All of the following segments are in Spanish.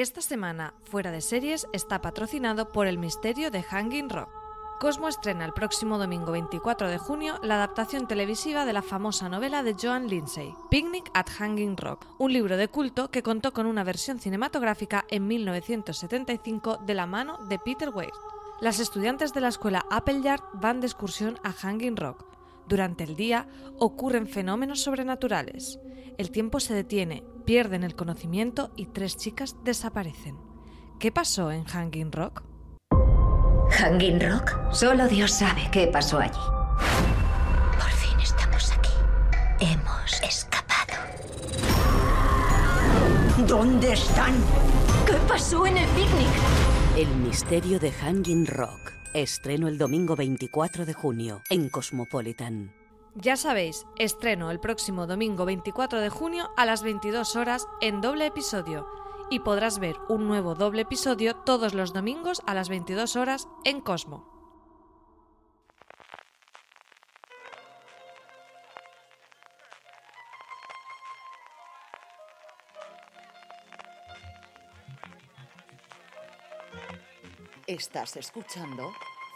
Esta semana, Fuera de Series está patrocinado por el misterio de Hanging Rock. Cosmo estrena el próximo domingo 24 de junio la adaptación televisiva de la famosa novela de Joan Lindsay, Picnic at Hanging Rock, un libro de culto que contó con una versión cinematográfica en 1975 de la mano de Peter Weir. Las estudiantes de la escuela Appleyard van de excursión a Hanging Rock. Durante el día ocurren fenómenos sobrenaturales. El tiempo se detiene, pierden el conocimiento y tres chicas desaparecen. ¿Qué pasó en Hanging Rock? ¿Hanging Rock? Solo Dios sabe qué pasó allí. Por fin estamos aquí. Hemos escapado. ¿Dónde están? ¿Qué pasó en el picnic? El misterio de Hanging Rock. Estreno el domingo 24 de junio en Cosmopolitan. Ya sabéis, estreno el próximo domingo 24 de junio a las 22 horas en doble episodio y podrás ver un nuevo doble episodio todos los domingos a las 22 horas en Cosmo. Estás escuchando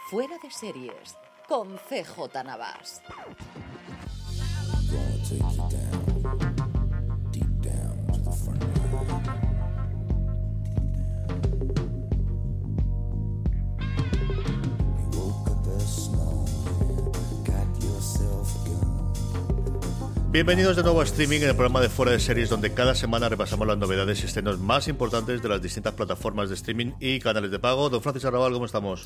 Fuera de Series con CJ Navas. Bienvenidos de nuevo a Streaming en el programa de Fuera de Series, donde cada semana repasamos las novedades y estrenos más importantes de las distintas plataformas de streaming y canales de pago. Don Francis Arrabal, ¿cómo estamos?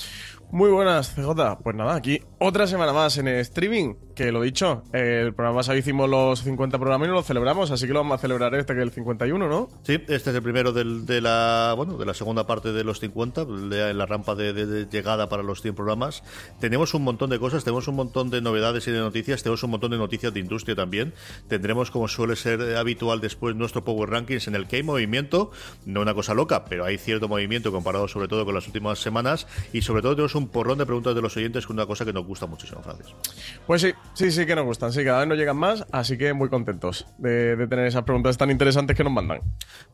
Muy buenas, CJ. Pues nada, aquí otra semana más en streaming, que lo dicho, el programa pasado hicimos los 50 programas y no lo celebramos, así que lo vamos a celebrar este que es el 51, ¿no? Sí, este es el primero del- de la bueno de la segunda parte de los 50, de la rampa de, de- de llegada para los 100 programas. Tenemos un montón de cosas, tenemos un montón de novedades y de noticias, tenemos un montón de noticias de industria también. Tendremos, como suele ser eh, habitual después, nuestro Power Rankings en el que hay movimiento, no una cosa loca, pero hay cierto movimiento comparado sobre todo con las últimas semanas y sobre todo tenemos un porrón de preguntas de los oyentes, que es una cosa que nos gusta muchísimo, Francis. Pues sí, sí, sí que nos gustan, sí, cada vez nos llegan más, así que muy contentos de, de tener esas preguntas tan interesantes que nos mandan.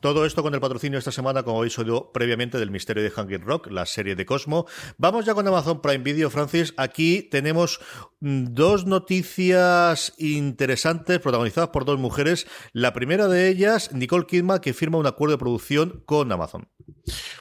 Todo esto con el patrocinio esta semana, como habéis oído previamente, del misterio de Hanging Rock, la serie de Cosmo. Vamos ya con Amazon Prime Video, Francis. Aquí tenemos mm, dos noticias interesantes protagonizadas por dos mujeres. La primera de ellas, Nicole Kidman, que firma un acuerdo de producción con Amazon.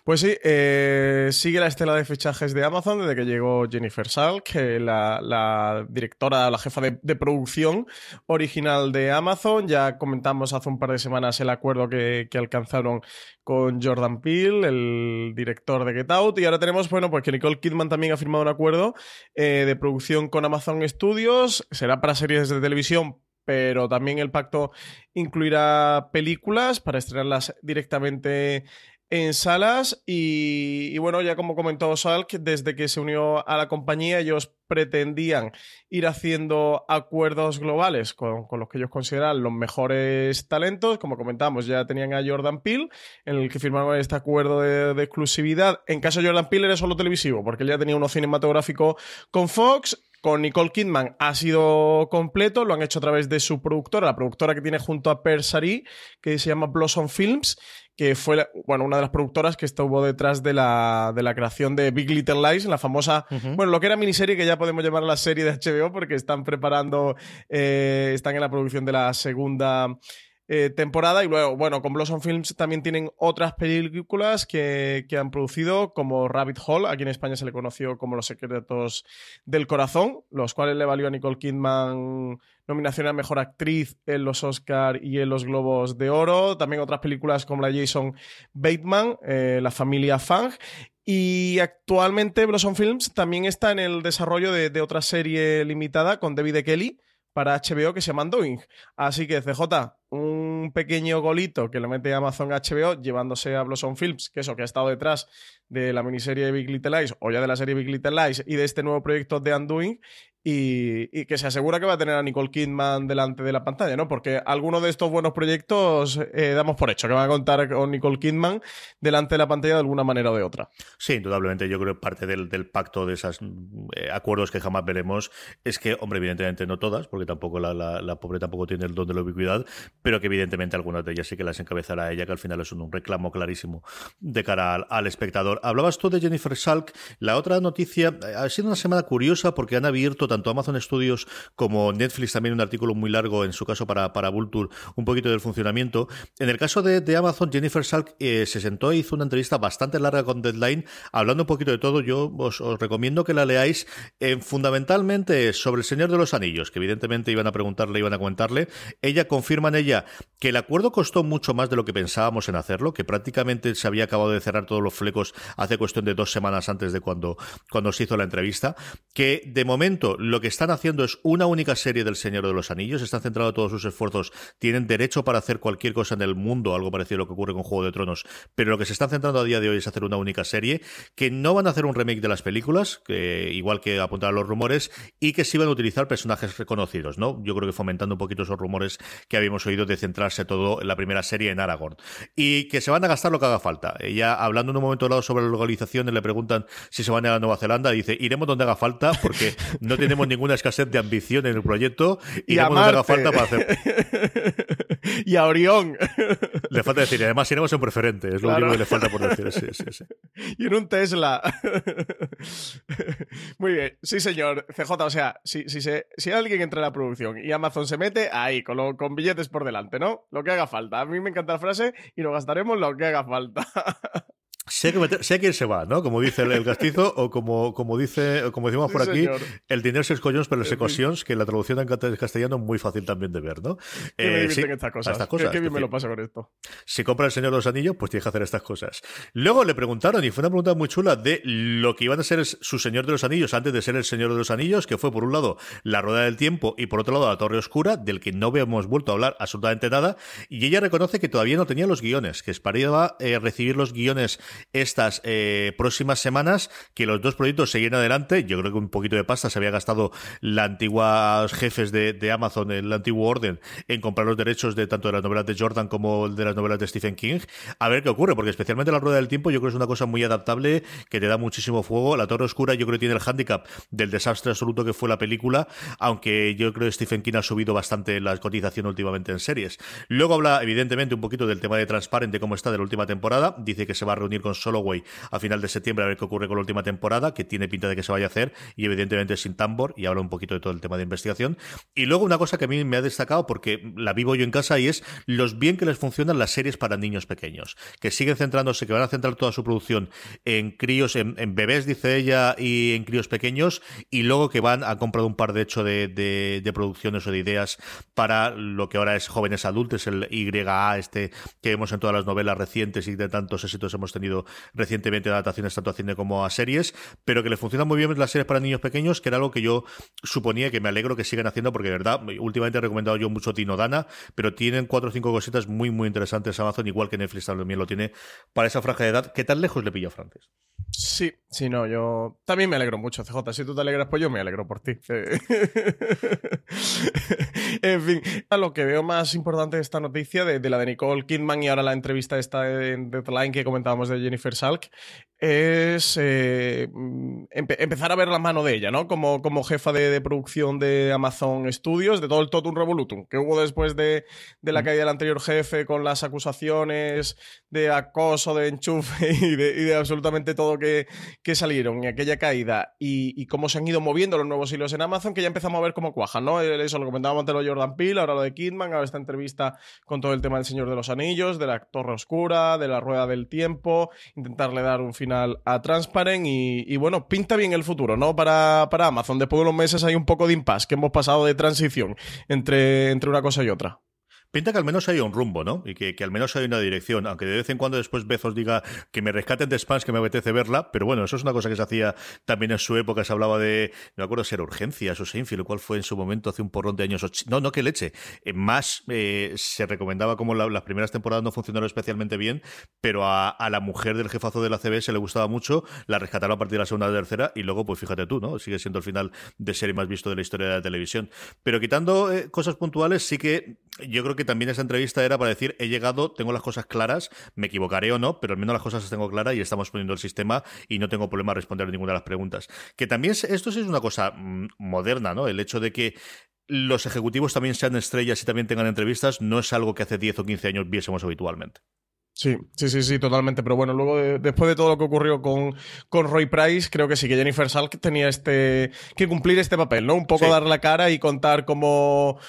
Pues sí, eh, sigue la estela de fichajes de Amazon desde que llegó Jennifer Salk, que la, la directora, la jefa de, producción original de Amazon. Ya comentamos hace un par de semanas el acuerdo que, que alcanzaron con Jordan Peele, el director de Get Out. Y ahora tenemos, bueno, pues que Nicole Kidman también ha firmado un acuerdo eh, de producción con Amazon Studios. Será para series de televisión, pero también el pacto incluirá películas para estrenarlas directamente en salas y, bueno, ya como comentó Salk, desde que se unió a la compañía ellos pretendían ir haciendo acuerdos globales con, con los que ellos consideran los mejores talentos. Como comentamos, ya tenían a Jordan Peele, en el que firmaron este acuerdo de, de exclusividad. En caso de Jordan Peele era solo televisivo, porque él ya tenía uno cinematográfico con Fox. Con Nicole Kidman ha sido completo, lo han hecho a través de su productora, la productora que tiene junto a Persari, que se llama Blossom Films, que fue bueno, una de las productoras que estuvo detrás de la, de la creación de Big Little Lies, la famosa, bueno, lo que era miniserie que ya podemos llamar la serie de HBO porque están preparando, eh, están en la producción de la segunda eh, temporada y luego, bueno, con Blossom Films también tienen otras películas que, que han producido como Rabbit Hole, aquí en España se le conoció como Los Secretos del Corazón, los cuales le valió a Nicole Kidman nominación a Mejor Actriz en los Oscar y en los Globos de Oro. También otras películas como la Jason Bateman, eh, La familia Fang. Y actualmente Blossom Films también está en el desarrollo de, otra serie limitada con David E. Kelly para HBO que se llama Doing. Así que CJ, un pequeño golito que le mete Amazon HBO llevándose a Blossom Films, que eso, que ha estado detrás de la miniserie Big Little Lies o ya de la serie Big Little Lies y de este nuevo proyecto de Undoing. Y, que se asegura que va a tener a Nicole Kidman delante de la pantalla, ¿no? Porque algunos de estos buenos proyectos eh, damos por hecho que van a contar con Nicole Kidman delante de la pantalla de alguna manera o de otra. Sí, indudablemente. Yo creo que parte del, pacto de esos eh, acuerdos que jamás veremos es que, hombre, evidentemente no todas, porque tampoco la, pobre tampoco tiene el don de la ubicuidad, pero que evidentemente algunas de ellas sí que las encabezará ella, que al final es un, reclamo clarísimo de cara al, espectador. Hablabas tú de Jennifer Salk. La otra noticia eh, ha sido una semana curiosa porque han abierto tanto Amazon Studios como Netflix también un artículo muy largo, en su caso para, para Vulture, un poquito del funcionamiento. En el caso de, Amazon, Jennifer Salk eh, se sentó e hizo una entrevista bastante larga con Deadline, hablando un poquito de todo. Yo os, recomiendo que la leáis eh, fundamentalmente sobre el Señor de los Anillos, que evidentemente iban a preguntarle, iban a comentarle. Ella confirma en ella que el acuerdo costó mucho más de lo que pensábamos en hacerlo, que prácticamente se había acabado de cerrar todos los flecos hace cuestión de dos semanas antes de cuando, cuando se hizo la entrevista, que de momento lo que están haciendo es una única serie del Señor de los Anillos, están centrados todos sus esfuerzos, tienen derecho para hacer cualquier cosa en el mundo, algo parecido a lo que ocurre con Juego de Tronos, pero lo que se están centrando a día de hoy es hacer una única serie, que no van a hacer un remake de las películas, que igual que apuntar los rumores, y que sí van a utilizar personajes reconocidos, ¿no? Yo creo que fomentando un poquito esos rumores que habíamos oído de centrarse todo en la primera serie en Aragorn. Y que se van a gastar lo que haga falta. Ella, hablando en un momento dado sobre la localización, le preguntan si se van a Nueva Zelanda, dice, iremos donde haga falta, porque no tenemos ninguna escasez de ambición en el proyecto y, a donde haga falta para hacer. y a Orión. Le falta decir, además iremos en preferente, es lo único que le falta por decir. Sí, sí, sí. Y en un Tesla. Muy bien, sí, señor. CJ, o sea, si, si, se, si alguien entra en la producción y Amazon se mete, ahí, con, con billetes por delante, ¿no? Lo que haga falta. A mí me encanta la frase y nos gastaremos lo que haga falta. Sé, que quién se va, ¿no? Como dice el, castizo, o como, como dice, como decimos por aquí, el dinero se escollons, pero las ecuaciones, que la traducción en castellano es muy fácil también de ver, ¿no? Eh, sí, estas cosas. ¿Qué, bien me lo pasa con esto? Si compra el Señor de los Anillos, pues tiene que hacer estas cosas. Luego le preguntaron, y fue una pregunta muy chula, de lo que iban a ser su Señor de los Anillos antes de ser el Señor de los Anillos, que fue por un lado la Rueda del Tiempo y por otro lado la Torre Oscura, del que no habíamos vuelto a hablar absolutamente nada, y ella reconoce que todavía no tenía los guiones, que esperaba eh, recibir los guiones estas eh, próximas semanas que los dos proyectos seguían adelante. Yo creo que un poquito de pasta se había gastado la antigua jefes de, Amazon, el antiguo orden, en comprar los derechos de tanto de las novelas de Jordan como de las novelas de Stephen King. A ver qué ocurre, porque especialmente la rueda del tiempo yo creo que es una cosa muy adaptable, que te da muchísimo fuego. La Torre Oscura yo creo que tiene el hándicap del desastre absoluto que fue la película, aunque yo creo que Stephen King ha subido bastante la cotización últimamente en series. Luego habla, evidentemente, un poquito del tema de Transparente, cómo está de la última temporada. Dice que se va a reunir con Soloway a final de septiembre a ver qué ocurre con la última temporada, que tiene pinta de que se vaya a hacer, y evidentemente sin tambor, y habla un poquito de todo el tema de investigación. Y luego una cosa que a mí me ha destacado, porque la vivo yo en casa, y es los bien que les funcionan las series para niños pequeños, que siguen centrándose, que van a centrar toda su producción en críos, en, bebés, dice ella, y en críos pequeños, y luego que van a comprar un par de hecho de, de, producciones o de ideas para lo que ahora es jóvenes adultos, el YA, este que vemos en todas las novelas recientes y de tantos éxitos hemos tenido recientemente adaptaciones tanto a cine como a series, pero que le funcionan muy bien las series para niños pequeños, que era algo que yo suponía que me alegro que sigan haciendo, porque de verdad, últimamente he recomendado yo mucho Tino Dana, pero tienen cuatro o cinco cositas muy, muy interesantes Amazon, igual que Netflix también lo tiene para esa franja de edad. ¿Qué tan lejos le pilla a Francis? Sí, sí, no, yo también me alegro mucho, CJ. Si tú te alegras, pues yo me alegro por ti. en fin, a lo que veo más importante de esta noticia, de, la de Nicole Kidman y ahora la entrevista esta de Deadline que comentábamos de Jennifer Salk, es eh, empezar a ver la mano de ella, ¿no? Como, como jefa de, producción de Amazon Studios, de todo el Totum Revolutum que hubo después de, la caída del anterior jefe con las acusaciones de acoso, de enchufe y de, absolutamente todo que, que, salieron y aquella caída y, cómo se han ido moviendo los nuevos hilos en Amazon, que ya empezamos a ver cómo cuajan, ¿no? Eso lo comentábamos antes lo de Jordan Peele, ahora lo de Kidman, ahora esta entrevista con todo el tema del Señor de los Anillos, de la Torre Oscura, de la Rueda del Tiempo, intentarle dar un final a Transparent y, bueno, pinta bien el futuro, ¿no? Para, para, Amazon. Después de unos meses hay un poco de impasse que hemos pasado de transición entre, entre una cosa y otra. Pinta que al menos hay un rumbo, ¿no? Y que, al menos hay una dirección, aunque de vez en cuando después Bezos diga que me rescaten de spams, que me apetece verla, pero bueno, eso es una cosa que se hacía también en su época, se hablaba de, no me acuerdo si era Urgencias o Seinfeld, cual fue en su momento hace un porrón de años, no, no que leche, eh, más eh, se recomendaba como las primeras temporadas no funcionaron especialmente bien, pero a, la mujer del jefazo de la CBS le gustaba mucho, la rescataron a partir de la segunda y tercera, y luego, pues fíjate tú, ¿no? Sigue siendo el final de serie más visto de la historia de la televisión. Pero quitando eh, cosas puntuales, sí que yo creo que también esa entrevista era para decir, he llegado, tengo las cosas claras, me equivocaré o no, pero al menos las cosas las tengo claras y estamos poniendo el sistema y no tengo problema a responder ninguna de las preguntas. Que también esto sí es una cosa mm, moderna, ¿no? El hecho de que los ejecutivos también sean estrellas y también tengan entrevistas no es algo que hace 10 o 15 años viésemos habitualmente. Sí, sí, sí, sí, totalmente. Pero bueno, luego después de todo lo que ocurrió con, con Roy Price, creo que sí que Jennifer Salk tenía este que cumplir este papel, ¿no? Un poco dar la cara y contar cómo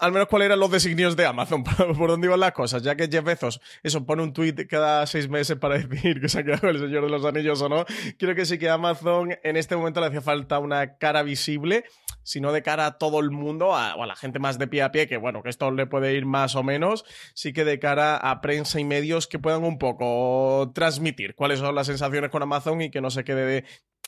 al menos cuáles eran los designios de Amazon, por, dónde iban las cosas, ya que Jeff Bezos, eso, pone un tweet cada seis meses para decir que se ha quedado el Señor de los Anillos o no. Creo que sí que a Amazon en este momento le hacía falta una cara visible, sino de cara a todo el mundo, o a la gente más de pie a pie, que bueno, que esto le puede ir más o menos, sí que de cara a prensa y medios que puedan un poco transmitir cuáles son las sensaciones con Amazon y que no se quede de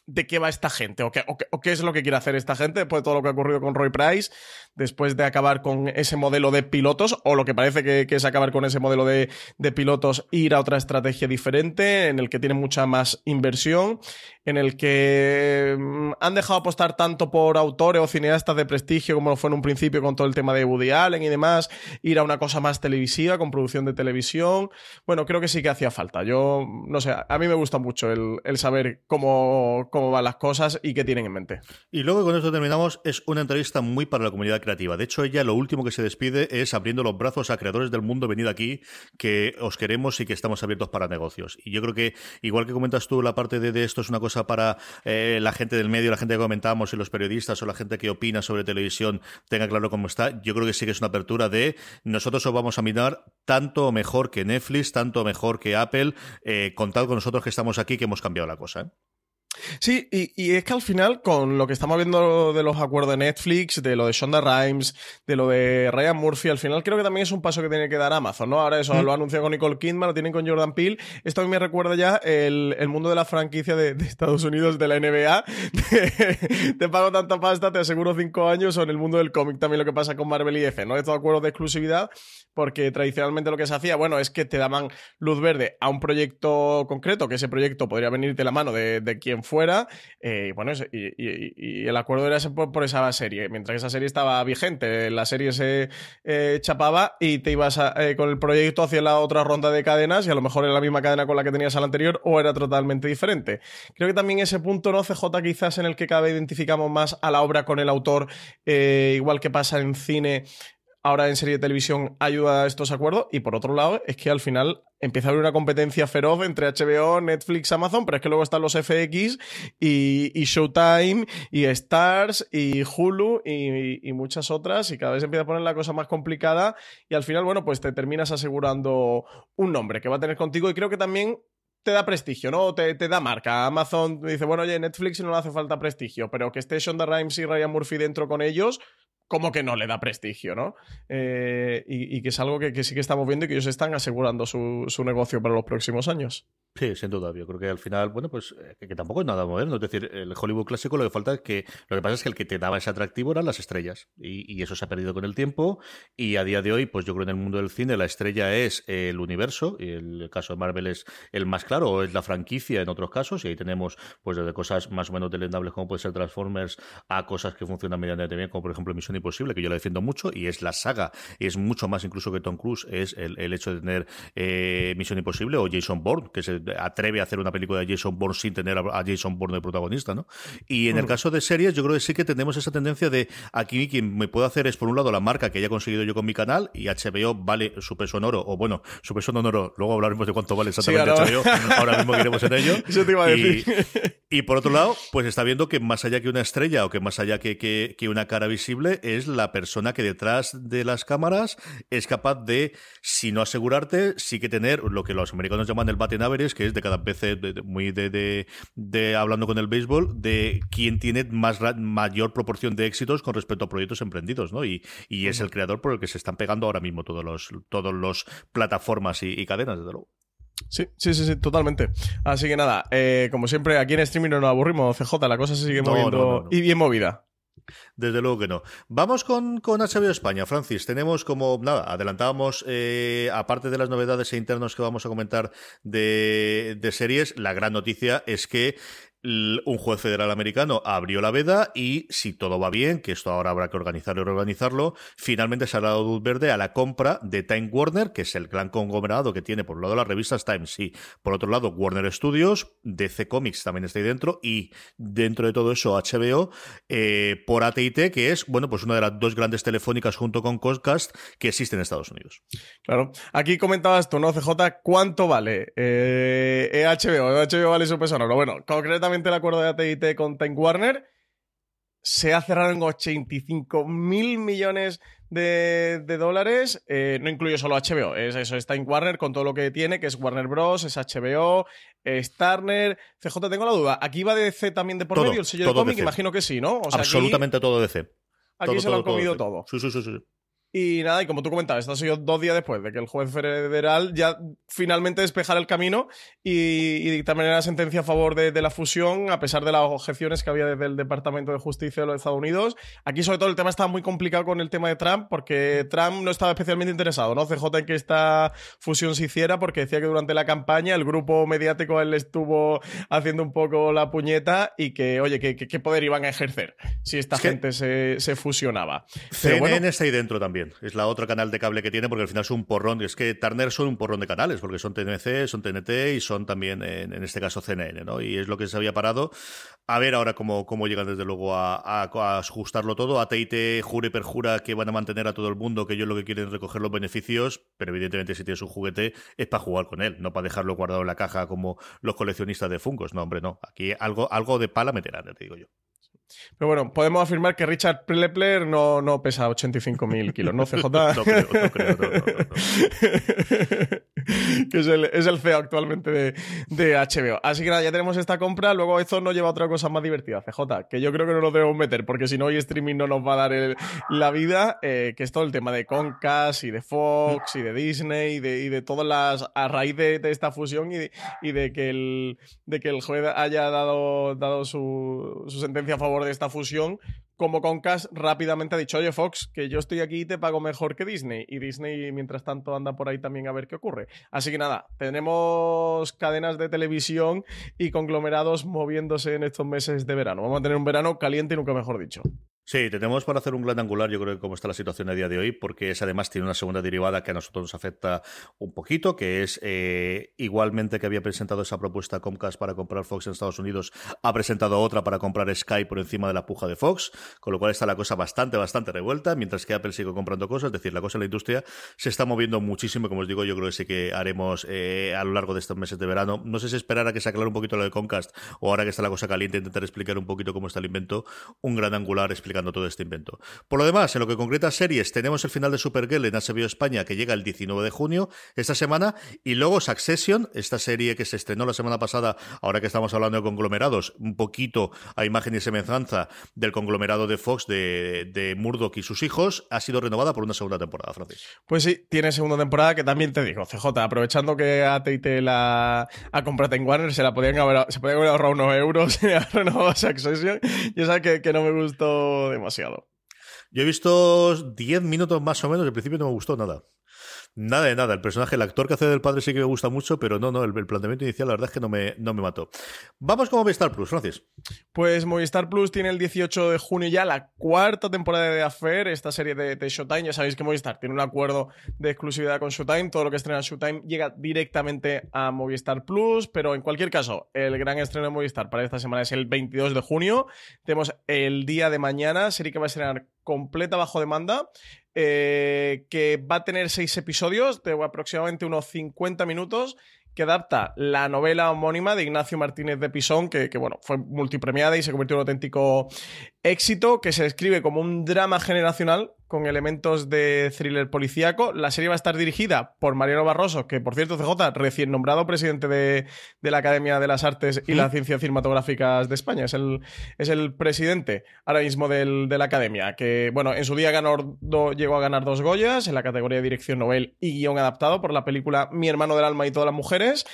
de qué va esta gente o qué, o, qué, es lo que quiere hacer esta gente después de todo lo que ha ocurrido con Roy Price, después de acabar con ese modelo de pilotos o lo que parece que, es acabar con ese modelo de, pilotos, ir a otra estrategia diferente en el que tiene mucha más inversión, en el que mm, han dejado apostar tanto por autores o cineastas de prestigio como lo fue en un principio con todo el tema de Woody Allen y demás, ir a una cosa más televisiva, con producción de televisión. Bueno, creo que sí que hacía falta. Yo, no sé, a mí me gusta mucho el, el saber cómo cómo van las cosas y qué tienen en mente. Y luego con esto terminamos, es una entrevista muy para la comunidad De hecho, ella lo último que se despide es abriendo los brazos a creadores del mundo, venid aquí, que os queremos y que estamos abiertos para negocios. Y yo creo que, igual que comentas tú, la parte de, esto es una cosa para eh, la gente del medio, la gente que comentamos y los periodistas o la gente que opina sobre televisión tenga claro cómo está. Yo creo que sí que es una apertura de nosotros os vamos a mirar tanto mejor que Netflix, tanto mejor que Apple. Eh, contad con nosotros que estamos aquí, que hemos cambiado la cosa. ¿eh? Sí, y, es que al final, con lo que estamos viendo de los acuerdos de Netflix, de lo de Shonda Rhimes, de lo de Ryan Murphy, al final creo que también es un paso que tiene que dar Amazon, ¿no? Ahora eso mm. lo ha anunciado con Nicole Kidman, lo tienen con Jordan Peele. Esto a mí me recuerda ya el, mundo de la franquicia de, Estados Unidos, de la NBA. te pago tanta pasta, te aseguro cinco años, o en el mundo del cómic también lo que pasa con Marvel y DC, ¿no? Estos acuerdos de exclusividad, porque tradicionalmente lo que se hacía, bueno, es que te daban luz verde a un proyecto concreto, que ese proyecto podría venirte la mano de, de quien fuera. Eh, bueno, y, el acuerdo era por, esa serie. Mientras que esa serie estaba vigente, la serie se eh, chapaba y te ibas eh, con el proyecto hacia la otra ronda de cadenas y a lo mejor era la misma cadena con la que tenías al anterior o era totalmente diferente. Creo que también ese punto, ¿no? CJ quizás en el que cada vez identificamos más a la obra con el autor, igual que pasa en cine, ahora en serie de televisión ayuda a estos acuerdos. Y por otro lado, es que al final empieza a haber una competencia feroz entre HBO, Netflix, Amazon, pero es que luego están los FX y, Showtime y Stars y Hulu y, muchas otras. Y cada vez empieza a poner la cosa más complicada. Y al final, bueno, pues te terminas asegurando un nombre que va a tener contigo. Y creo que también te da prestigio, ¿no? Te, te, da marca. Amazon dice, bueno, oye, Netflix no le hace falta prestigio, pero que esté Shonda Rhimes y Ryan Murphy dentro con ellos, como que no le da prestigio, ¿no? Eh, y, que es algo que, sí que estamos viendo y que ellos están asegurando su, negocio para los próximos años. Sí, sin duda. Yo creo que al final, bueno, pues eh, que, tampoco es nada moderno. Es decir, el Hollywood clásico lo que falta es que lo que pasa es que el que te daba ese atractivo eran las estrellas. Y, eso se ha perdido con el tiempo. Y a día de hoy, pues yo creo que en el mundo del cine la estrella es el universo. Y el caso de Marvel es el más claro, o es la franquicia en otros casos. Y ahí tenemos, pues desde cosas más o menos delendables como puede ser Transformers a cosas que funcionan medianamente bien, como por ejemplo Misión Imposible, que yo la defiendo mucho. Y es la saga. Y es mucho más incluso que Tom Cruise. Es el, hecho de tener eh, Misión Imposible o Jason Bourne, que se atreve a hacer una película de Jason Bourne sin tener a Jason Bourne de protagonista, ¿no? Y en el caso de series, yo creo que sí que tenemos esa tendencia de aquí quien me puedo hacer es, por un lado, la marca que haya conseguido yo con mi canal y HBO vale su peso en oro, o bueno, su peso en oro, luego hablaremos de cuánto vale exactamente HBO, ahora mismo iremos en ello. Eso te iba a decir. Y por otro lado, pues está viendo que más allá que una estrella o que más allá que, que, una cara visible, es la persona que detrás de las cámaras es capaz de, si no asegurarte, sí que tener lo que los americanos llaman el baten average, que es de cada vez muy de, de, hablando con el béisbol, de quién tiene más mayor proporción de éxitos con respecto a proyectos emprendidos, ¿no? Y, y es el creador por el que se están pegando ahora mismo todos los, todos los plataformas y, y cadenas, desde luego. Sí, sí, sí, sí, totalmente. Así que nada, eh, como siempre, aquí en streaming no nos aburrimos, CJ, la cosa se sigue moviendo y bien movida. Desde luego que no. Vamos con, con HBO España, Francis. Tenemos como, nada, adelantábamos, eh, aparte de las novedades e internos que vamos a comentar de, de series, la gran noticia es que un juez federal americano abrió la veda y si todo va bien, que esto ahora habrá que organizarlo y reorganizarlo, finalmente se ha dado luz verde a la compra de Time Warner, que es el gran conglomerado que tiene por un lado las revistas Time, sí, por otro lado Warner Studios, DC Comics también está ahí dentro y dentro de todo eso HBO eh, por AT&T, que es, bueno, pues una de las dos grandes telefónicas junto con Comcast que existen en Estados Unidos. Claro. Aquí comentabas tú, ¿no, CJ? ¿Cuánto vale eh, HBO? HBO vale su peso, no, bueno, concretamente el acuerdo de AT&T con Time Warner se ha cerrado en 85 mil millones de, dólares. Eh, no incluye solo HBO, es eso, es Time Warner con todo lo que tiene, que es Warner Bros., es HBO, es Turner. CJ, tengo la duda. ¿Aquí va DC también de por medio el sello de cómic? Imagino que sí, ¿no? Absolutamente todo DC. Aquí se lo han comido todo. Sí, sí, sí, sí. Y nada, y como tú comentabas, esto ha sido dos días después de que el juez federal ya finalmente despejara el camino y, y dictaminara la sentencia a favor de, la fusión, a pesar de las objeciones que había desde el Departamento de Justicia de los Estados Unidos. Aquí, sobre todo, el tema estaba muy complicado con el tema de Trump, porque Trump no estaba especialmente interesado, ¿no? CJ en que esta fusión se hiciera, porque decía que durante la campaña el grupo mediático él estuvo haciendo un poco la puñeta y que, oye, ¿qué, poder iban a ejercer si esta gente se, se, fusionaba? CNN está ahí dentro también. Es la otra canal de cable que tiene porque al final es un porrón. Es que Turner son un porrón de canales porque son TNC, son TNT y son también, en, este caso, CNN, ¿no? Y es lo que se había parado. A ver ahora cómo, cómo llegan desde luego a, ajustarlo todo. AT&T jura y perjura que van a mantener a todo el mundo, que ellos lo que quieren es recoger los beneficios, pero evidentemente si tienes un juguete es para jugar con él, no para dejarlo guardado en la caja como los coleccionistas de Funkos. No, hombre, no. Aquí algo, algo de pala meterán, te digo yo. Pero bueno, podemos afirmar que Richard Plepler no, no pesa 85.000 kilos, ¿no, CJ? no creo, no creo. que es el, es el CEO actualmente de, de, HBO. Así que nada, ya tenemos esta compra. Luego eso nos lleva a otra cosa más divertida, CJ, que yo creo que no lo debemos meter, porque si no, hoy streaming no nos va a dar la vida, eh, que es todo el tema de Concast y de Fox y de Disney y de, y de todas las. a raíz de, esta fusión y de, y de, que el, de que el juez haya dado, dado su, su sentencia a favor de esta fusión, como Concast rápidamente ha dicho, oye Fox, que yo estoy aquí y te pago mejor que Disney. Y Disney, mientras tanto, anda por ahí también a ver qué ocurre. Así que nada, tenemos cadenas de televisión y conglomerados moviéndose en estos meses de verano. Vamos a tener un verano caliente y nunca mejor dicho. Sí, tenemos para hacer un gran angular, yo creo que como está la situación a día de hoy, porque es además tiene una segunda derivada que a nosotros nos afecta un poquito, que es eh, igualmente que había presentado esa propuesta Comcast para comprar Fox en Estados Unidos, ha presentado otra para comprar Sky por encima de la puja de Fox, con lo cual está la cosa bastante, bastante revuelta, mientras que Apple sigue comprando cosas, es decir, la cosa en la industria se está moviendo muchísimo, como os digo, yo creo que sí que haremos eh, a lo largo de estos meses de verano. No sé si esperar a que se aclare un poquito lo de Comcast o ahora que está la cosa caliente, intentar explicar un poquito cómo está el invento, un gran angular explicando todo este invento. Por lo demás, en lo que concreta series, tenemos el final de Supergirl en HBO España que llega el 19 de junio esta semana y luego Succession, esta serie que se estrenó la semana pasada, ahora que estamos hablando de conglomerados, un poquito a imagen y semejanza del conglomerado de Fox de, de Murdoch y sus hijos, ha sido renovada por una segunda temporada, Francis. Pues sí, tiene segunda temporada que también te digo, CJ, aprovechando que AT&T la ha comprado en Warner, se la podían haber, se podían haber ahorrado unos euros y ha renovado Succession. Yo que, que no me gustó demasiado. Yo he visto 10 minutos más o menos, al principio no me gustó nada. Nada de nada. El personaje, el actor que hace del padre sí que me gusta mucho, pero no, no, el, planteamiento inicial la verdad es que no me, no me mató. Vamos con Movistar Plus, Francis. Pues Movistar Plus tiene el 18 de junio ya la cuarta temporada de Affair, esta serie de, Showtime. Ya sabéis que Movistar tiene un acuerdo de exclusividad con Showtime. Todo lo que estrena Showtime llega directamente a Movistar Plus, pero en cualquier caso, el gran estreno de Movistar para esta semana es el 22 de junio. Tenemos el día de mañana, serie que va a estrenar completa bajo demanda. Eh, que va a tener seis episodios de aproximadamente unos 50 minutos que adapta la novela homónima de Ignacio Martínez de Pisón, que, que bueno, fue multipremiada y se convirtió en un auténtico éxito, que se describe como un drama generacional con elementos de thriller policíaco. La serie va a estar dirigida por Mariano Barroso, que por cierto, CJ, recién nombrado presidente de, de la Academia de las Artes y las Ciencias Cinematográficas de España. Es el, es el presidente ahora mismo del, de la Academia, que bueno, en su día ganó, do, llegó a ganar dos Goyas en la categoría de dirección novel y guion adaptado por la película Mi hermano del alma y todas las mujeres.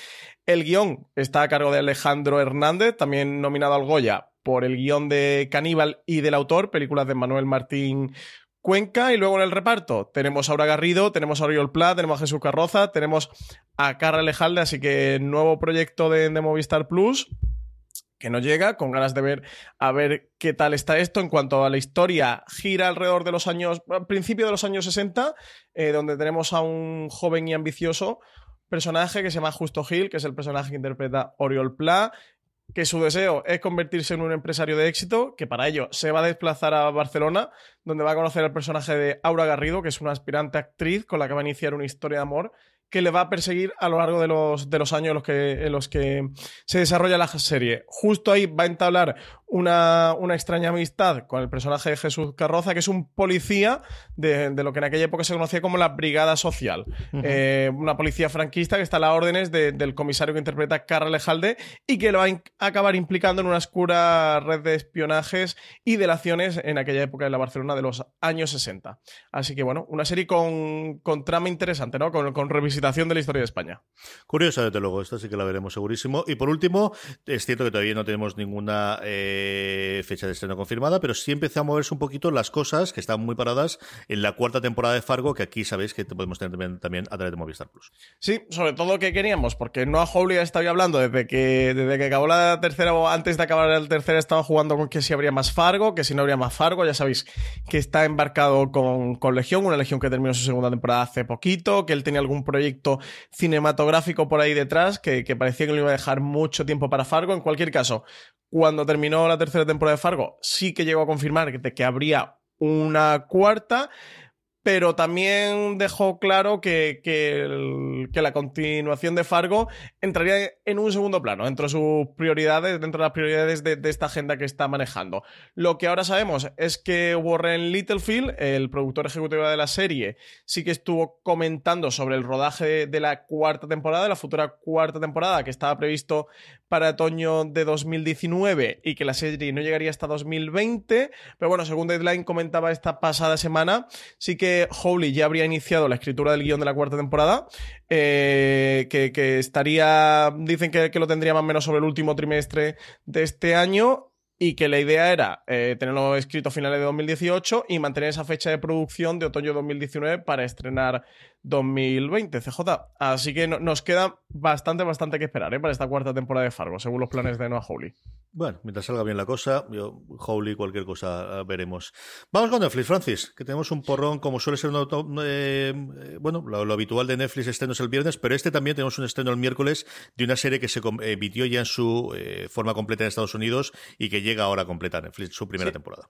El guion está a cargo de Alejandro Hernández, también nominado al Goya por el guion de Caníbal y del autor, películas de Manuel Martín Cuenca y luego en el reparto tenemos a Aura Garrido, tenemos a Oriol Pla, tenemos a Jesús Carroza, tenemos a Carla Lejalde, así que nuevo proyecto de, de, Movistar Plus que no llega, con ganas de ver a ver qué tal está esto. En cuanto a la historia, gira alrededor de los años, principio de los años 60, eh, donde tenemos a un joven y ambicioso personaje que se llama Justo Gil, que es el personaje que interpreta Oriol Pla, que su deseo es convertirse en un empresario de éxito, que para ello se va a desplazar a Barcelona, donde va a conocer al personaje de Aura Garrido, que es una aspirante actriz con la que va a iniciar una historia de amor que le va a perseguir a lo largo de los, de los años en los, que, en los que se desarrolla la serie. Justo ahí va a entablar una, una, extraña amistad con el personaje de Jesús Carroza, que es un policía de, de lo que en aquella época se conocía como la Brigada Social. Uh -huh. eh, una policía franquista que está a las órdenes de, del comisario que interpreta Carla Lejalde y que lo va a acabar implicando en una oscura red de espionajes y delaciones en aquella época de la Barcelona de los años 60. Así que bueno, una serie con, con trama interesante, ¿no? Con, con revisitación de la historia de España. Curiosa, desde luego, esta sí que la veremos segurísimo. Y por último, es cierto que todavía no tenemos ninguna eh, fecha de estreno confirmada, pero sí empezó a moverse un poquito las cosas que están muy paradas en la cuarta temporada de Fargo, que aquí sabéis que podemos tener también, también a través de Movistar Plus. Sí, sobre todo que queríamos, porque Noah Hawley estaba hablando desde que, desde que acabó la tercera o antes de acabar la tercera estaba jugando con que si habría más Fargo, que si no habría más Fargo, ya sabéis que está embarcado con, con Legión, una Legión que terminó su segunda temporada hace poquito, que él tenía algún proyecto cinematográfico por ahí detrás que, que parecía que lo iba a dejar mucho tiempo para Fargo. En cualquier caso, cuando terminó la tercera temporada de Fargo, sí que llegó a confirmar que, habría una cuarta pero también dejó claro que, la continuación de Fargo entraría en un segundo plano, dentro de sus prioridades, dentro de las prioridades de, de, esta agenda que está manejando. Lo que ahora sabemos es que Warren Littlefield, el productor ejecutivo de la serie, sí que estuvo comentando sobre el rodaje de, de la cuarta temporada, de la futura cuarta temporada, que estaba previsto para otoño de 2019 y que la serie no llegaría hasta 2020. Pero bueno, según Deadline comentaba esta pasada semana, sí que Howley ya habría iniciado la escritura del guion de la cuarta temporada, eh, que, estaría, dicen que, lo tendría más o menos sobre el último trimestre de este año y que la idea era eh, tenerlo escrito a finales de 2018 y mantener esa fecha de producción de otoño 2019 para estrenar 2020, CJ. Así que no, nos queda bastante, bastante que esperar ¿eh? para esta cuarta temporada de Fargo, según los planes de Noah Hawley. Bueno, mientras salga bien la cosa, yo, Howley, cualquier cosa uh, veremos. Vamos con Netflix, Francis, que tenemos un porrón, como suele ser, un, eh, bueno, lo, lo, habitual de Netflix estrenos el viernes, pero este también tenemos un estreno el miércoles de una serie que se emitió ya en su eh, forma completa en Estados Unidos y que llega ahora completa a Netflix, su primera sí. temporada.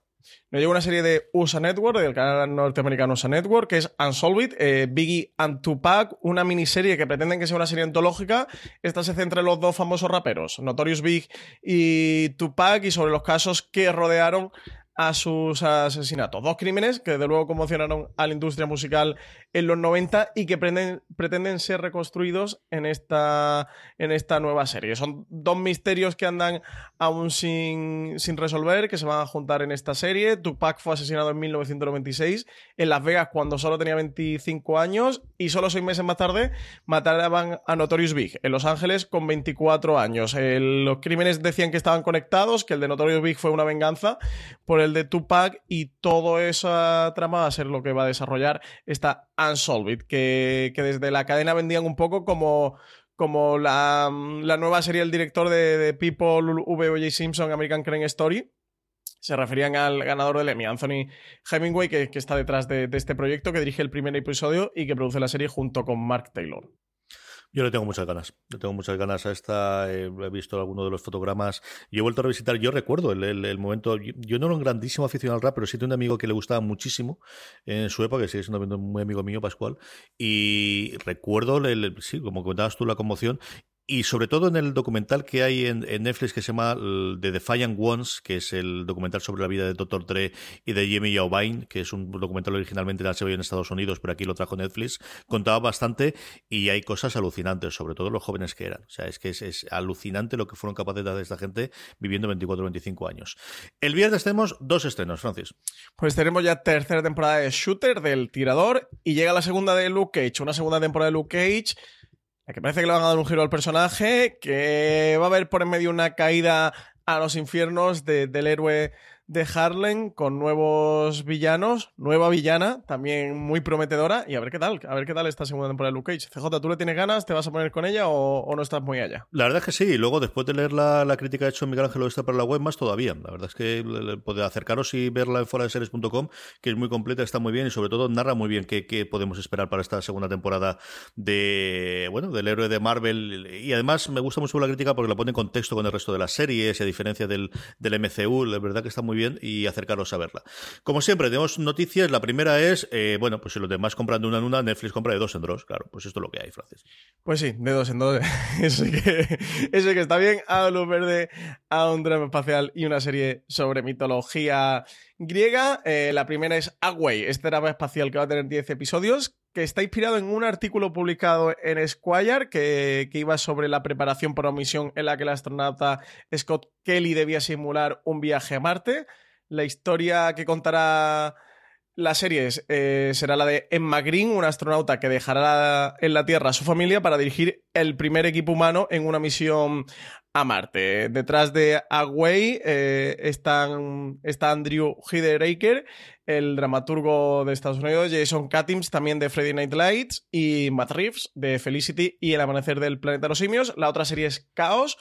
Nos llega una serie de USA Network, del canal norteamericano USA Network, que es Unsolved, eh, Biggie and Tupac, una miniserie que pretenden que sea una serie antológica. Esta se centra en los dos famosos raperos, Notorious Big y Tupac, y sobre los casos que rodearon a sus asesinatos. Dos crímenes que de luego conmocionaron a la industria musical en los 90 y que pretenden, ser reconstruidos en esta, en esta nueva serie. Son dos misterios que andan aún sin, sin resolver, que se van a juntar en esta serie. Tupac fue asesinado en 1996 en Las Vegas cuando solo tenía 25 años y solo seis meses más tarde mataban a Notorious Big en Los Ángeles con 24 años. Los crímenes decían que estaban conectados, que el de Notorious Big fue una venganza por el de Tupac y toda esa trama va a ser lo que va a desarrollar esta Unsolved, que, que desde la cadena vendían un poco como como la, la nueva serie del director de, de People, V.O.J. Simpson, American Crime Story, se referían al ganador del Emmy, Anthony Hemingway, que, está detrás de, de, este proyecto, que dirige el primer episodio y que produce la serie junto con Mark Taylor. Yo le tengo muchas ganas. Le tengo muchas ganas a esta. Eh, he visto algunos de los fotogramas y he vuelto a revisitar. Yo recuerdo el, momento. Yo, no era un grandísimo aficionado al rap, pero sí tengo un amigo que le gustaba muchísimo en su época, que sigue siendo muy amigo mío, Pascual. Y recuerdo, el, sí, como comentabas tú, la conmoción. Y sobre todo en el documental que hay en, Netflix que se llama The Defiant Ones, que es el documental sobre la vida de Dr. Dre y de Jimmy Iovine, que es un documental originalmente de en Estados Unidos, pero aquí lo trajo Netflix, contaba bastante y hay cosas alucinantes, sobre todo los jóvenes que eran. O sea, es que es, alucinante lo que fueron capaces de hacer esta gente viviendo 24 o 25 años. El viernes tenemos dos estrenos, Francis. Pues tenemos ya tercera temporada de Shooter, del tirador, y llega la segunda de Luke Cage, una segunda temporada de Luke Cage que parece que le van a dar un giro al personaje, que va a haber por en medio una caída a los infiernos del héroe de Harlem con nuevos villanos, nueva villana, también muy prometedora. Y a ver qué tal, a ver qué tal esta segunda temporada de Luke Cage. CJ, ¿tú le tienes ganas? ¿Te vas a poner con ella o, no estás muy allá? La verdad es que sí, y luego después de leer la, crítica hecho Miguel Ángel esta para la web, más todavía. La verdad es que puede acercaros y verla en fuera de series.com, que es muy completa, está muy bien y sobre todo narra muy bien qué, qué podemos esperar para esta segunda temporada de bueno del héroe de Marvel. Y además me gusta mucho la crítica porque la pone en contexto con el resto de las series y a diferencia del, del MCU, la verdad que está muy bien y acercaros a verla. Como siempre, tenemos noticias. La primera es, eh, bueno, pues si los demás compran de una en una, Netflix compra de dos en dos. Claro, pues esto es lo que hay, Francis. Pues sí, de dos en dos. eso, que, eso que está bien. A luz verde, a un drama espacial y una serie sobre mitología griega. Eh, la primera es Agway, este drama espacial que va a tener 10 episodios, que está inspirado en un artículo publicado en Squire que, que, iba sobre la preparación para una misión en la que el astronauta Scott Kelly debía simular un viaje a Marte. La historia que contará la serie eh, será la de Emma Green, una astronauta que dejará en la Tierra a su familia para dirigir el primer equipo humano en una misión a Marte. Detrás de Away eh, están, está Andrew Hideraker, el dramaturgo de Estados Unidos, Jason Katims, también de Friday Night Lights, y Matt Reeves, de Felicity y El Amanecer del Planeta de los Simios. La otra serie es Chaos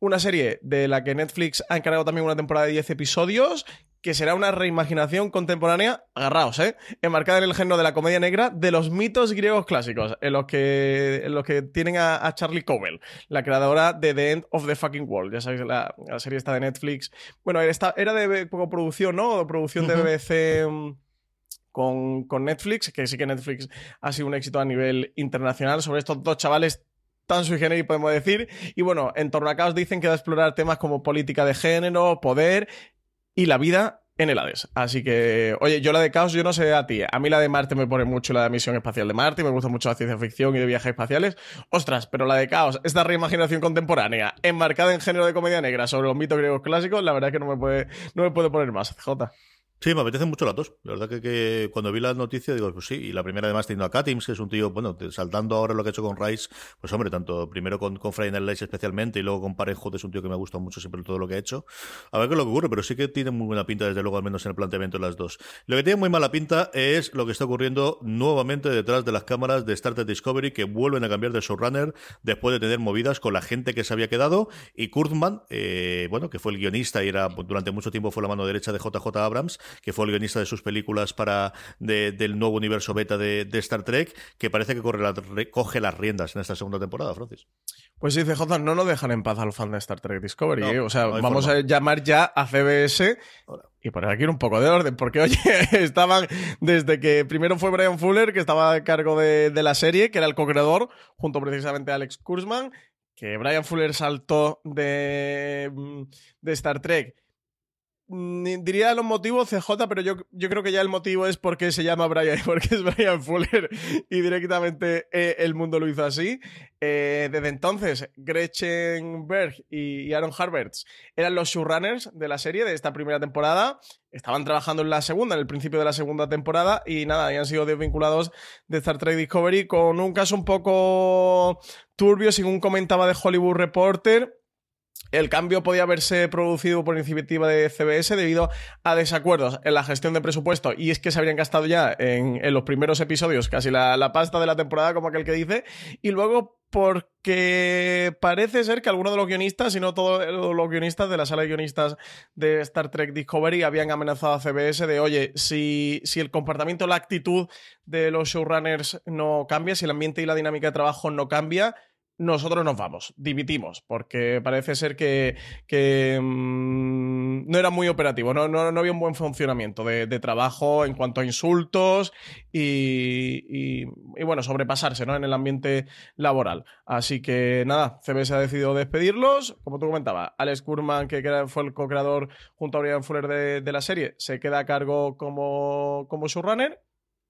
una serie de la que Netflix ha encargado también una temporada de 10 episodios, que será una reimaginación contemporánea, agarraos, ¿eh? enmarcada en el género de la comedia negra de los mitos griegos clásicos, en los que, en los que tienen a, Charlie Cowell, la creadora de The End of the Fucking World. Ya sabéis, la, serie está de Netflix. Bueno, era de poco producción, ¿no? De producción de BBC. Mm, con, con, Netflix, que sí que Netflix ha sido un éxito a nivel internacional sobre estos dos chavales tan sui generis, podemos decir. Y bueno, en torno a Caos dicen que va a explorar temas como política de género, poder y la vida en el Hades. Así que, oye, yo la de Caos, yo no sé a ti. A mí la de Marte me pone mucho la de misión espacial de Marte, me gusta mucho la ciencia ficción y de viajes espaciales. Ostras, pero la de Caos, esta reimaginación contemporánea, enmarcada en género de comedia negra sobre los mitos griegos clásicos, la verdad es que no me puede, no me puede poner más, J. Sí, me apetecen mucho las dos. La verdad que, cuando vi la noticia digo, pues sí, y la primera además teniendo a Katims, que es un tío, bueno, saltando ahora lo que ha hecho con Rice, pues hombre, tanto primero con, con Friday Night especialmente y luego con Parejo, es un tío que me ha gustado mucho siempre todo lo que ha hecho. A ver qué es lo que ocurre, pero sí que tiene muy buena pinta desde luego, al menos en el planteamiento de las dos. Lo que tiene muy mala pinta es lo que está ocurriendo nuevamente detrás de las cámaras de Star Trek Discovery que vuelven a cambiar de showrunner después de tener movidas con la gente que se había quedado y Kurtzman, eh, bueno, que fue el guionista y era durante mucho tiempo fue la mano derecha de JJ Abrams, que fue el guionista de sus películas para del nuevo universo beta de, Star Trek, que parece que coge las riendas en esta segunda temporada, Francis. Pues sí, CJ, no nos dejan en paz al fan de Star Trek Discovery. ¿eh? O sea, vamos a llamar ya a CBS y poner aquí un poco de orden, porque oye, estaban desde que primero fue Brian Fuller, que estaba a cargo de, la serie, que era el co-creador, junto precisamente a Alex Kurzman, que Brian Fuller saltó de, de Star Trek diría los motivos CJ, pero yo, yo creo que ya el motivo es porque se llama Brian, porque es Brian Fuller y directamente eh, el mundo lo hizo así. Eh, desde entonces, Gretchen Berg y Aaron Harberts eran los showrunners de la serie de esta primera temporada. Estaban trabajando en la segunda, en el principio de la segunda temporada, y nada, habían sido desvinculados de Star Trek Discovery con un caso un poco turbio, según comentaba de Hollywood Reporter el cambio podía haberse producido por iniciativa de CBS debido a desacuerdos en la gestión de presupuesto y es que se habrían gastado ya en, los primeros episodios casi la, pasta de la temporada, como aquel que dice, y luego porque parece ser que algunos de los guionistas, si no todos los guionistas de la sala de guionistas de Star Trek Discovery habían amenazado a CBS de, oye, si, si el comportamiento, la actitud de los showrunners no cambia, si el ambiente y la dinámica de trabajo no cambia, nosotros nos vamos, dimitimos, porque parece ser que, mm, no era muy operativo, no, había un buen funcionamiento de, trabajo en cuanto a insultos y, bueno, sobrepasarse ¿no? en el ambiente laboral. Así que nada, CBS ha decidido despedirlos. Como tú comentabas, Alex Kurman, que fue el co-creador junto a Brian Fuller de, de, la serie, se queda a cargo como, como showrunner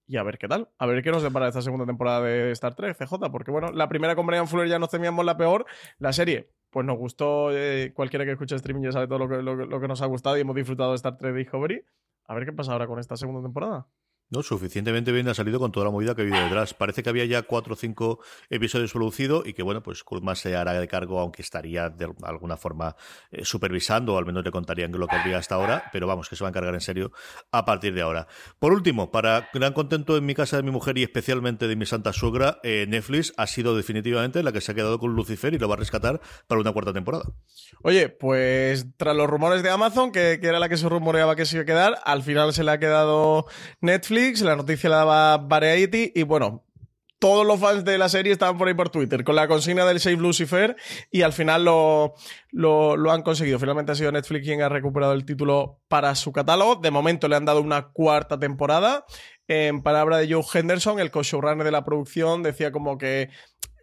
y a ver qué tal, a ver qué nos depara esta segunda temporada de Star Trek, CJ, porque bueno, la primera con Brian Fuller ya nos temíamos la peor, la serie, pues nos gustó, eh, cualquiera que escuche streaming ya sabe todo lo que, lo que nos ha gustado y hemos disfrutado de Star Trek Discovery, a ver qué pasa ahora con esta segunda temporada. No, suficientemente bien ha salido con toda la movida que ha habido detrás. Parece que había ya cuatro o cinco episodios producidos y que, bueno, pues Kulma se hará de cargo, aunque estaría de alguna forma eh, supervisando, o al menos le contarían lo que había hasta ahora, pero vamos, que se va a encargar en serio a partir de ahora. Por último, para gran contento en mi casa de mi mujer y especialmente de mi santa suegra, eh, Netflix ha sido definitivamente la que se ha quedado con Lucifer y lo va a rescatar para una cuarta temporada. Oye, pues tras los rumores de Amazon, que era la que se rumoreaba que se iba a quedar, al final se le ha quedado Netflix la noticia la daba Variety y bueno, todos los fans de la serie estaban por ahí por Twitter con la consigna del Save Lucifer y al final lo, lo, han conseguido. Finalmente ha sido Netflix quien ha recuperado el título para su catálogo. De momento le han dado una cuarta temporada. En palabra de Joe Henderson, el co-showrunner de la producción, decía como que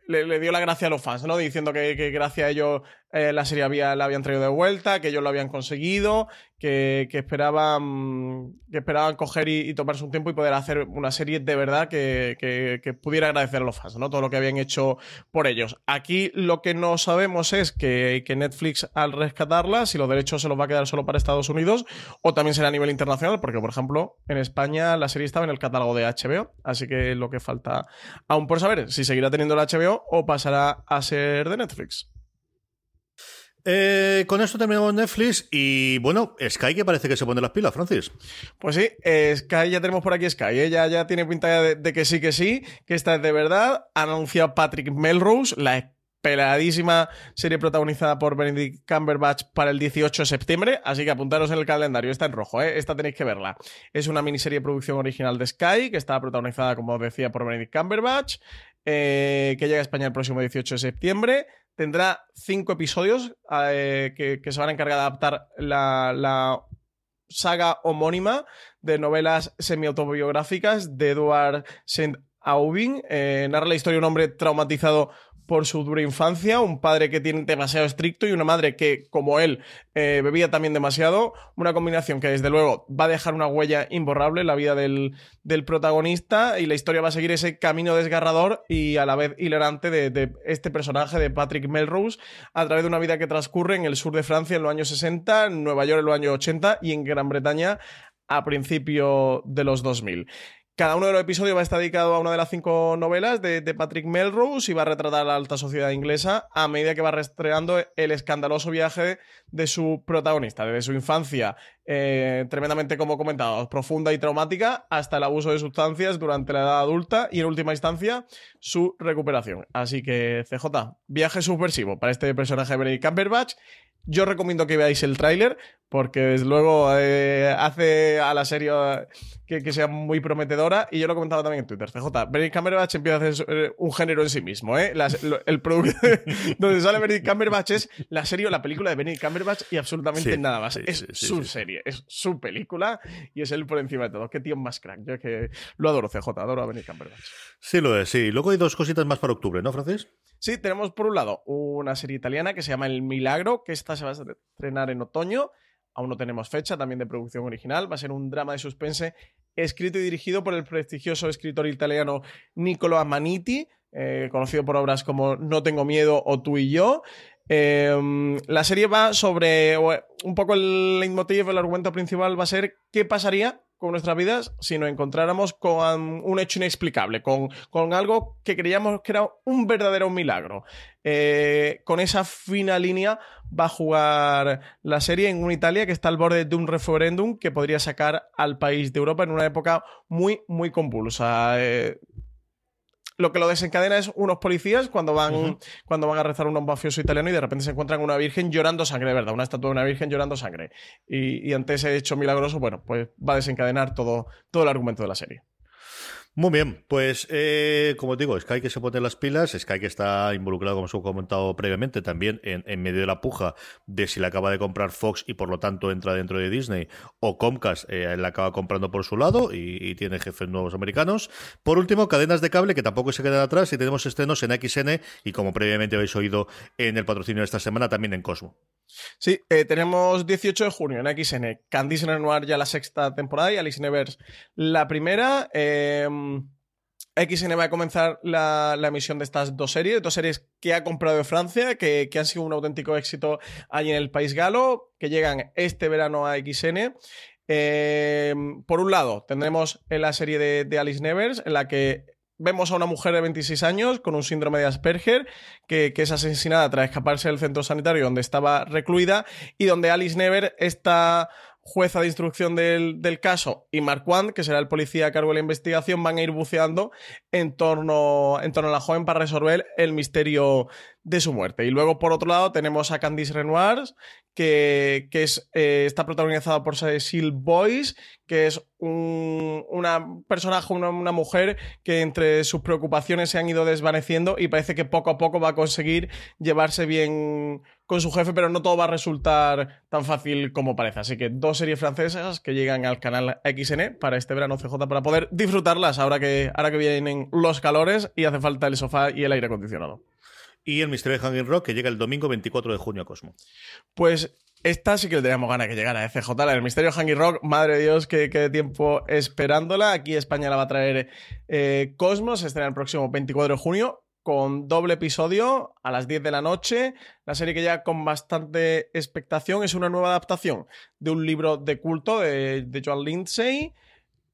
le, dio la gracia a los fans, ¿no? Diciendo que, gracias a ellos eh, la serie había, la habían traído de vuelta, que ellos lo habían conseguido, que, esperaban que esperaban coger y, tomarse un tiempo y poder hacer una serie de verdad que, que, pudiera agradecer a los fans, ¿no? Todo lo que habían hecho por ellos. Aquí lo que no sabemos es que, Netflix al rescatarla, si los derechos se los va a quedar solo para Estados Unidos o también será a nivel internacional, porque por ejemplo en España la serie estaba en el catálogo de HBO, así que lo que falta aún por saber si seguirá teniendo el HBO o pasará a ser de Netflix. Eh, con esto terminamos Netflix y bueno, Sky que parece que se pone las pilas, Francis. Pues sí, eh, Sky ya tenemos por aquí Sky, ella ¿eh? ya tiene pinta de, que sí, que sí, que esta es de verdad. Ha anunciado Patrick Melrose, la esperadísima serie protagonizada por Benedict Cumberbatch para el 18 de septiembre, así que apuntaros en el calendario, está en rojo, esta tenéis que verla. Es una miniserie de producción original de Sky, que está protagonizada, como decía, por Benedict Cumberbatch, que llega a España el próximo 18 de septiembre tendrá cinco episodios eh, que, se van a encargar de adaptar la, saga homónima de novelas semi-autobiográficas de Edward St. Aubin. Eh, narra la historia de un hombre traumatizado por su dura infancia, un padre que tiene demasiado estricto y una madre que, como él, eh, bebía también demasiado. Una combinación que, desde luego, va a dejar una huella imborrable en la vida del, protagonista y la historia va a seguir ese camino desgarrador y a la vez hilarante de, este personaje de Patrick Melrose a través de una vida que transcurre en el sur de Francia en los años 60, en Nueva York en los años 80 y en Gran Bretaña a principios de los 2000. Cada uno de los episodios va a estar dedicado a una de las cinco novelas de, Patrick Melrose y va a retratar a la alta sociedad inglesa a medida que va rastreando el escandaloso viaje de su protagonista, desde su infancia eh, tremendamente, como comentado, profunda y traumática, hasta el abuso de sustancias durante la edad adulta y, en última instancia, su recuperación. Así que, CJ, viaje subversivo para este personaje de Benedict Cumberbatch yo recomiendo que veáis el tráiler porque desde luego eh, hace a la serie que, sea muy prometedora y yo lo he comentado también en Twitter. CJ, Benedict Cumberbatch empieza a hacer eh, un género en sí mismo. ¿eh? el producto donde sale Benedict Cumberbatch es la serie o la película de Benedict Cumberbatch y absolutamente nada más. es su serie, es su película y es él por encima de todo. Qué tío más crack. Yo que lo adoro, CJ, adoro a Benedict Cumberbatch. Sí, lo es, sí. Luego hay dos cositas más para octubre, ¿no, Francis? Sí, tenemos por un lado una serie italiana que se llama El Milagro, que esta se va a estrenar en otoño. Aún no tenemos fecha, también de producción original. Va a ser un drama de suspense escrito y dirigido por el prestigioso escritor italiano Niccolo Amaniti, eh, conocido por obras como No tengo miedo o Tú y yo. Em, la serie va sobre un poco el leitmotiv, el argumento principal va a ser qué pasaría con nuestras vidas si nos encontráramos con un hecho inexplicable, con, con algo que creíamos que era un verdadero milagro. Eh, con esa fina línea va a jugar la serie en una Italia que está al borde de un referéndum que podría sacar al país de Europa en una época muy, muy convulsa. Eh, lo que lo desencadena es unos policías cuando van, cuando van a rezar a un mafioso italiano y de repente se encuentran una virgen llorando sangre, de verdad, una estatua de una virgen llorando sangre. Y, y ante ese hecho milagroso, bueno, pues va a desencadenar todo, todo el argumento de la serie. Muy bien, pues eh, como digo, Sky que se pone las pilas, Sky que está involucrado, como os he comentado previamente, también en, medio de la puja de si la acaba de comprar Fox y por lo tanto entra dentro de Disney, o Comcast eh, la acaba comprando por su lado y, tiene jefes nuevos americanos. Por último, cadenas de cable que tampoco se quedan atrás y tenemos estrenos en XN y como previamente habéis oído en el patrocinio de esta semana, también en Cosmo. Sí, eh, tenemos 18 de junio en XN, Candice Renoir ya la sexta temporada y Alice Nevers la primera. Eh, XN va a comenzar la, emisión de estas dos series, dos series que ha comprado de Francia, que, han sido un auténtico éxito allí en el país galo, que llegan este verano a XN. Eh, por un lado, tendremos la serie de Alice Nevers, en la que vemos a una mujer de 26 años con un síndrome de Asperger que, es asesinada tras escaparse del centro sanitario donde estaba recluida y donde Alice Never está jueza de instrucción del, caso, y Mark Wand, que será el policía a cargo de la investigación, van a ir buceando en torno, en torno a la joven para resolver el misterio de su muerte. Y luego, por otro lado, tenemos a Candice Renoir, que, eh, está protagonizada por Cecil Boyce, que es un una personaje, una, una, mujer que entre sus preocupaciones se han ido desvaneciendo y parece que poco a poco va a conseguir llevarse bien con su jefe, pero no todo va a resultar tan fácil como parece. Así que dos series francesas que llegan al canal XN para este verano CJ para poder disfrutarlas ahora que, ahora que vienen los calores y hace falta el sofá y el aire acondicionado. Y el misterio de Hanging Rock que llega el domingo 24 de junio a Cosmo. Pues esta sí que le teníamos ganas que llegara FJ, el misterio Hanging Rock, madre de Dios, qué, tiempo esperándola. Aquí España la va a traer eh, Cosmos, se estrena el próximo 24 de junio con doble episodio a las 10 de la noche. La serie que ya con bastante expectación es una nueva adaptación de un libro de culto de, de Joan Lindsay.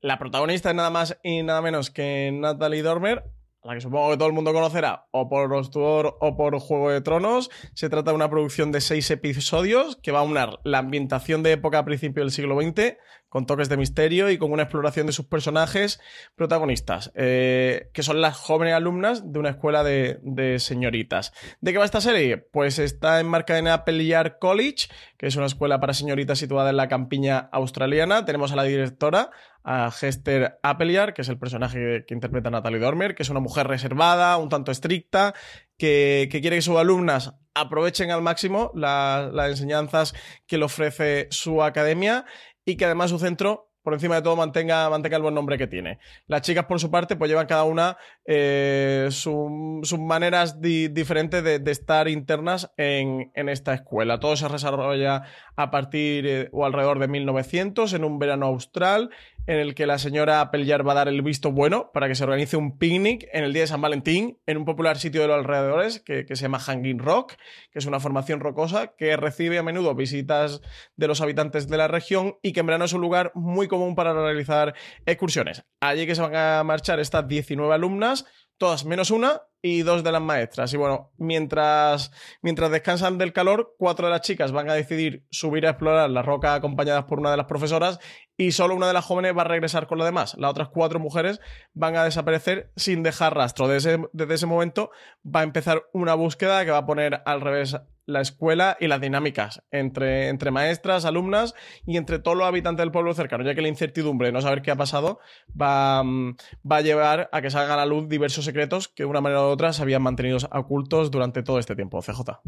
La protagonista es nada más y nada menos que Natalie Dormer, la que supongo que todo el mundo conocerá, o por Rostudor o por Juego de Tronos. Se trata de una producción de seis episodios que va a unar la ambientación de época a principio del siglo XX con toques de misterio y con una exploración de sus personajes protagonistas, eh, que son las jóvenes alumnas de una escuela de, señoritas. ¿De qué va esta serie? Pues está enmarcada en Appleyard College, que es una escuela para señoritas situada en la campiña australiana. Tenemos a la directora, a Hester Appleyard, que es el personaje que, interpreta Natalie Dormer, que es una mujer reservada, un tanto estricta, que, quiere que sus alumnas aprovechen al máximo las enseñanzas que le ofrece su academia y que además su centro por encima de todo mantenga, mantenga el buen nombre que tiene. Las chicas, por su parte, pues llevan cada una eh, sus maneras diferentes de, estar internas en, en, esta escuela. Todo se desarrolla a partir eh, o alrededor de 1900, en un verano austral, en el que la señora Appeljar va a dar el visto bueno para que se organice un picnic en el día de San Valentín en un popular sitio de los alrededores que, se llama Hanging Rock, que es una formación rocosa que recibe a menudo visitas de los habitantes de la región y que en verano es un lugar muy común para realizar excursiones. Allí que se van a marchar estas 19 alumnas, todas menos una, y dos de las maestras. Y bueno, mientras, mientras descansan del calor, cuatro de las chicas van a decidir subir a explorar la roca acompañadas por una de las profesoras y solo una de las jóvenes va a regresar con lo demás. Las otras cuatro mujeres van a desaparecer sin dejar rastro. Desde desde ese momento va a empezar una búsqueda que va a poner al revés la escuela y las dinámicas entre, entre maestras, alumnas y entre todos los habitantes del pueblo cercano, ya que la incertidumbre de no saber qué ha pasado va, mm, va a llevar a que salgan a la luz diversos secretos que de una manera u otra se habían mantenido ocultos durante todo este tiempo. CJ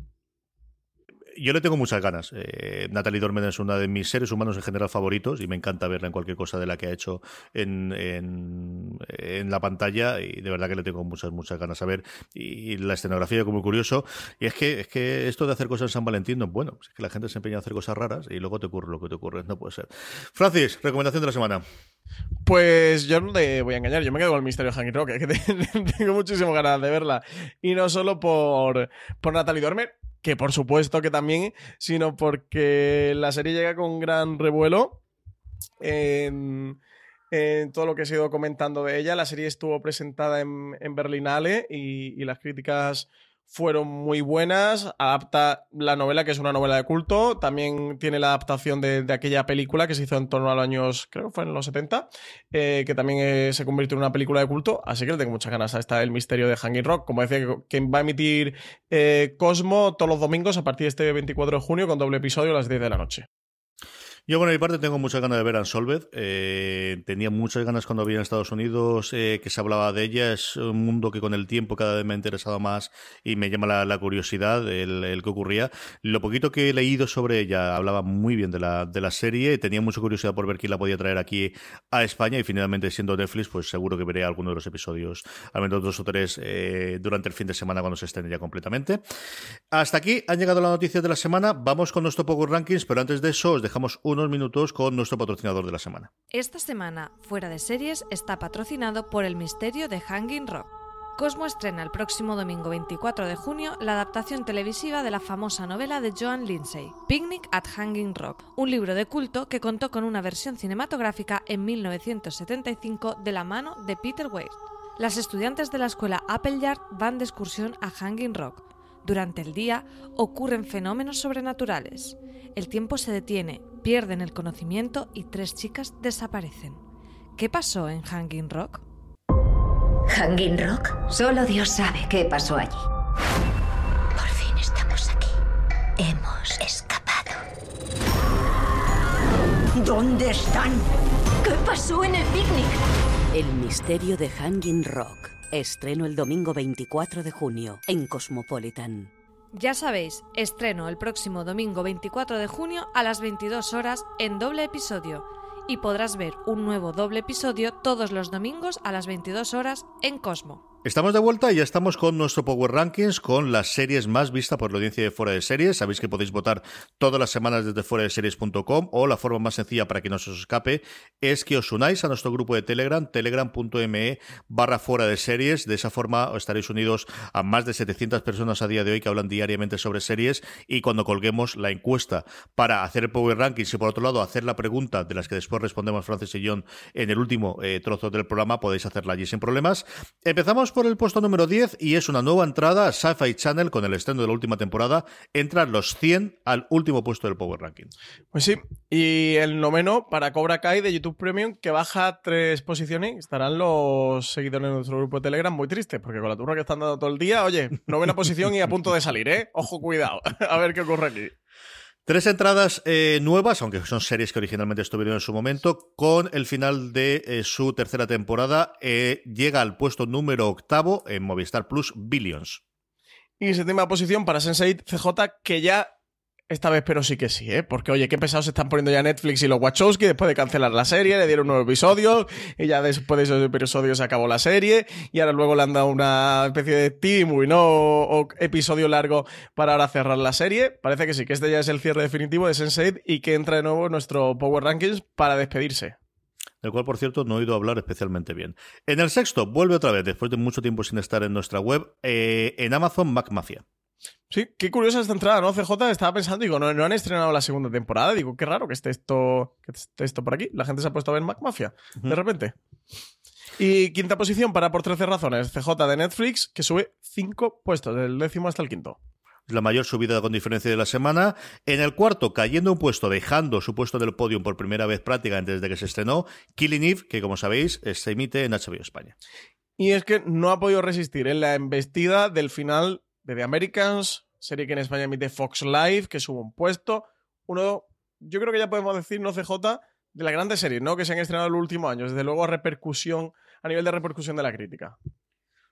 yo le tengo muchas ganas. Eh, Natalie Dormen es una de mis seres humanos en general favoritos y me encanta verla en cualquier cosa de la que ha hecho en, en, la pantalla y de verdad que le tengo muchas, muchas ganas a ver. Y, la escenografía como curioso. Y es que, es que esto de hacer cosas en San Valentín bueno. Es que la gente se empeña a hacer cosas raras y luego te ocurre lo que te ocurre. No puede ser. Francis, recomendación de la semana. Pues yo no te voy a engañar, yo me quedo con el misterio de Hanky Rock, que tengo muchísimas ganas de verla. Y no solo por, por Natalie Dormer, que por supuesto que también, sino porque la serie llega con gran revuelo. En todo lo que se ha ido comentando de ella. La serie estuvo presentada en, en Berlinale y las críticas fueron muy buenas. Adapta la novela, que es una novela de culto. También tiene la adaptación de, aquella película que se hizo en torno a los años, creo que fue en los 70, eh, que también eh, se convirtió en una película de culto. Así que le tengo muchas ganas a esta El misterio de Hanging Rock. Como decía, que, que va a emitir eh, Cosmo todos los domingos a partir de este 24 de junio con doble episodio a las 10 de la noche. Yo, por mi parte, tengo muchas ganas de ver Unsolved. Eh, tenía muchas ganas cuando vi en Estados Unidos eh, que se hablaba de ella. Es un mundo que con el tiempo cada vez me ha interesado más y me llama la, curiosidad el, el, que ocurría. Lo poquito que he leído sobre ella hablaba muy bien de la, de la serie. Tenía mucha curiosidad por ver quién la podía traer aquí a España y finalmente siendo Netflix, pues seguro que veré alguno de los episodios, al menos dos o tres, eh, durante el fin de semana cuando se estén ya completamente. Hasta aquí han llegado las noticias de la semana. Vamos con nuestro Power Rankings, pero antes de eso os dejamos minutos con nuestro patrocinador de la semana. Esta semana, Fuera de Series está patrocinado por El Misterio de Hanging Rock. Cosmo estrena el próximo domingo 24 de junio la adaptación televisiva de la famosa novela de Joan Lindsay, Picnic at Hanging Rock, un libro de culto que contó con una versión cinematográfica en 1975 de la mano de Peter Weir. Las estudiantes de la escuela Appleyard van de excursión a Hanging Rock. Durante el día ocurren fenómenos sobrenaturales. El tiempo se detiene, pierden el conocimiento y tres chicas desaparecen. ¿Qué pasó en Hanging Rock? ¿Hanging Rock? Solo Dios sabe qué pasó allí. Por fin estamos aquí. Hemos escapado. ¿Dónde están? ¿Qué pasó en el picnic? El misterio de Hanging Rock. Estreno el domingo 24 de junio en Cosmopolitan. Ya sabéis, estreno el próximo domingo 24 de junio a las 22 horas en doble episodio y podrás ver un nuevo doble episodio todos los domingos a las 22 horas en Cosmo. Estamos de vuelta y ya estamos con nuestro Power Rankings, con las series más vistas por la audiencia de Fuera de Series. Sabéis que podéis votar todas las semanas desde fuera de series.com o la forma más sencilla para que no se os escape es que os unáis a nuestro grupo de Telegram, telegram.me barra fuera de series. De esa forma estaréis unidos a más de 700 personas a día de hoy que hablan diariamente sobre series y cuando colguemos la encuesta para hacer el Power Rankings y por otro lado hacer la pregunta de las que después respondemos Francis y John en el último eh, trozo del programa, podéis hacerla allí sin problemas. Empezamos por el puesto número 10 y es una nueva entrada a Sci-Fi Channel con el estreno de la última temporada. Entran los 100 al último puesto del Power Ranking. Pues sí, y el noveno para Cobra Kai de YouTube Premium que baja tres posiciones. Estarán los seguidores de nuestro grupo de Telegram muy tristes porque con la turra que están dando todo el día, oye, novena posición y a punto de salir, ¿eh? Ojo, cuidado. a ver qué ocurre aquí. Tres entradas eh, nuevas, aunque son series que originalmente estuvieron en su momento, con el final de eh, su tercera temporada. Eh, llega al puesto número octavo en Movistar Plus Billions. Y séptima posición para Sense8 CJ, que ya esta vez, pero sí que sí, ¿eh? Porque, oye, qué pesados se están poniendo ya Netflix y los Wachowski después de cancelar la serie, le dieron nuevos episodios, y ya después de esos episodios se acabó la serie, y ahora luego le han dado una especie de team, ¿no? O, o, episodio largo para ahora cerrar la serie. Parece que sí, que este ya es el cierre definitivo de Sense8 y que entra de nuevo nuestro Power Rankings para despedirse del cual, por cierto, no he oído hablar especialmente bien. En el sexto, vuelve otra vez, después de mucho tiempo sin estar en nuestra web, eh, en Amazon Mac Mafia. Sí, qué curiosa esta entrada, ¿no? CJ estaba pensando, digo, no, no, han estrenado la segunda temporada. Digo, qué raro que esté esto, que esté esto por aquí. La gente se ha puesto a ver Mac Mafia, uh -huh. de repente. Y quinta posición para Por 13 Razones, CJ de Netflix, que sube cinco puestos, del décimo hasta el quinto la mayor subida con diferencia de la semana. En el cuarto, cayendo un puesto, dejando su puesto del podio por primera vez prácticamente desde que se estrenó, Killing Eve, que como sabéis se emite en HBO España. Y es que no ha podido resistir en la embestida del final The Americans, serie que en España emite Fox Live, que sube un puesto. Uno, yo creo que ya podemos decir, no CJ, de las grandes series, ¿no? Que se han estrenado en los últimos años. Desde luego, repercusión, a nivel de repercusión de la crítica.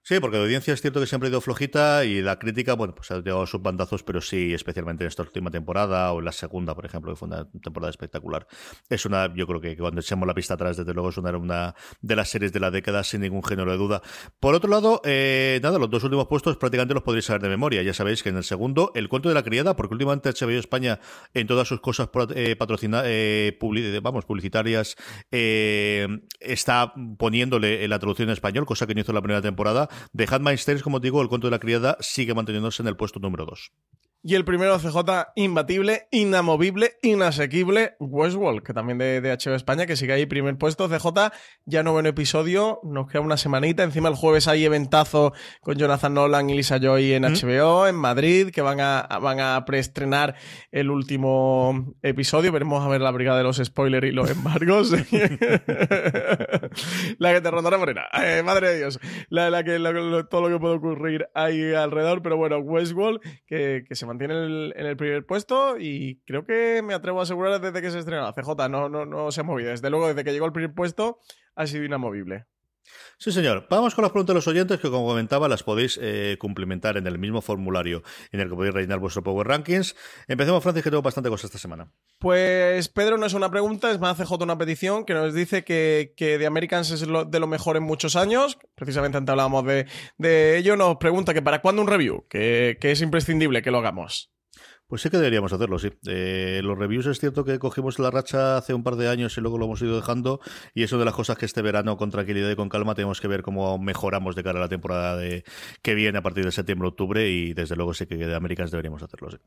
Sí, porque la audiencia es cierto que siempre ha ido flojita y la crítica, bueno, pues ha llegado sus bandazos, pero sí, especialmente en esta última temporada o en la segunda, por ejemplo, que fue una temporada espectacular. Es una, yo creo que cuando echemos la pista atrás, desde luego es una, de las series de la década, sin ningún género de duda. Por otro lado, eh, nada, los dos últimos puestos prácticamente los podréis saber de memoria. Ya sabéis que en el segundo, El cuento de la criada, porque últimamente HBO España, en todas sus cosas eh, patrocinadas, eh, public vamos, publicitarias, eh, está poniéndole la traducción en español, cosa que no hizo la primera temporada. De Handmaid's Tales, como digo, el cuento de la criada sigue manteniéndose en el puesto número 2. Y el primero CJ, imbatible, inamovible, inasequible, Westworld, que también de, de HBO España, que sigue ahí primer puesto. CJ, ya noveno episodio, nos queda una semanita. Encima el jueves hay eventazo con Jonathan Nolan y Lisa Joy en HBO, en Madrid, que van a, van a preestrenar el último episodio. Veremos a ver la brigada de los spoilers y los embargos. la que te rondará morena. Eh, madre de Dios. La, la que todo lo que puede ocurrir ahí alrededor. Pero bueno, Westworld, que, que se mantiene en el, primer puesto y creo que me atrevo a asegurar desde que se estrenó la CJ, no, no, no se ha movido. Desde luego, desde que llegó al primer puesto, ha sido inamovible. Sí, señor. Vamos con las preguntas de los oyentes que, como comentaba, las podéis eh, cumplimentar en el mismo formulario en el que podéis rellenar vuestro Power Rankings. Empecemos, Francis, que tengo bastante cosas esta semana. Pues Pedro no es una pregunta, es más CJ una petición que nos dice que, que The Americans es de lo mejor en muchos años. Precisamente antes hablábamos de, ello. Nos pregunta que para cuándo un review, que es imprescindible que lo hagamos. Pues sí que deberíamos hacerlo, sí. Eh, los reviews es cierto que cogimos la racha hace un par de años y luego lo hemos ido dejando y es una de las cosas que este verano con tranquilidad y con calma tenemos que ver cómo mejoramos de cara a la temporada de, que viene a partir de septiembre-octubre y desde luego sí que de Americans deberíamos hacerlo, sí.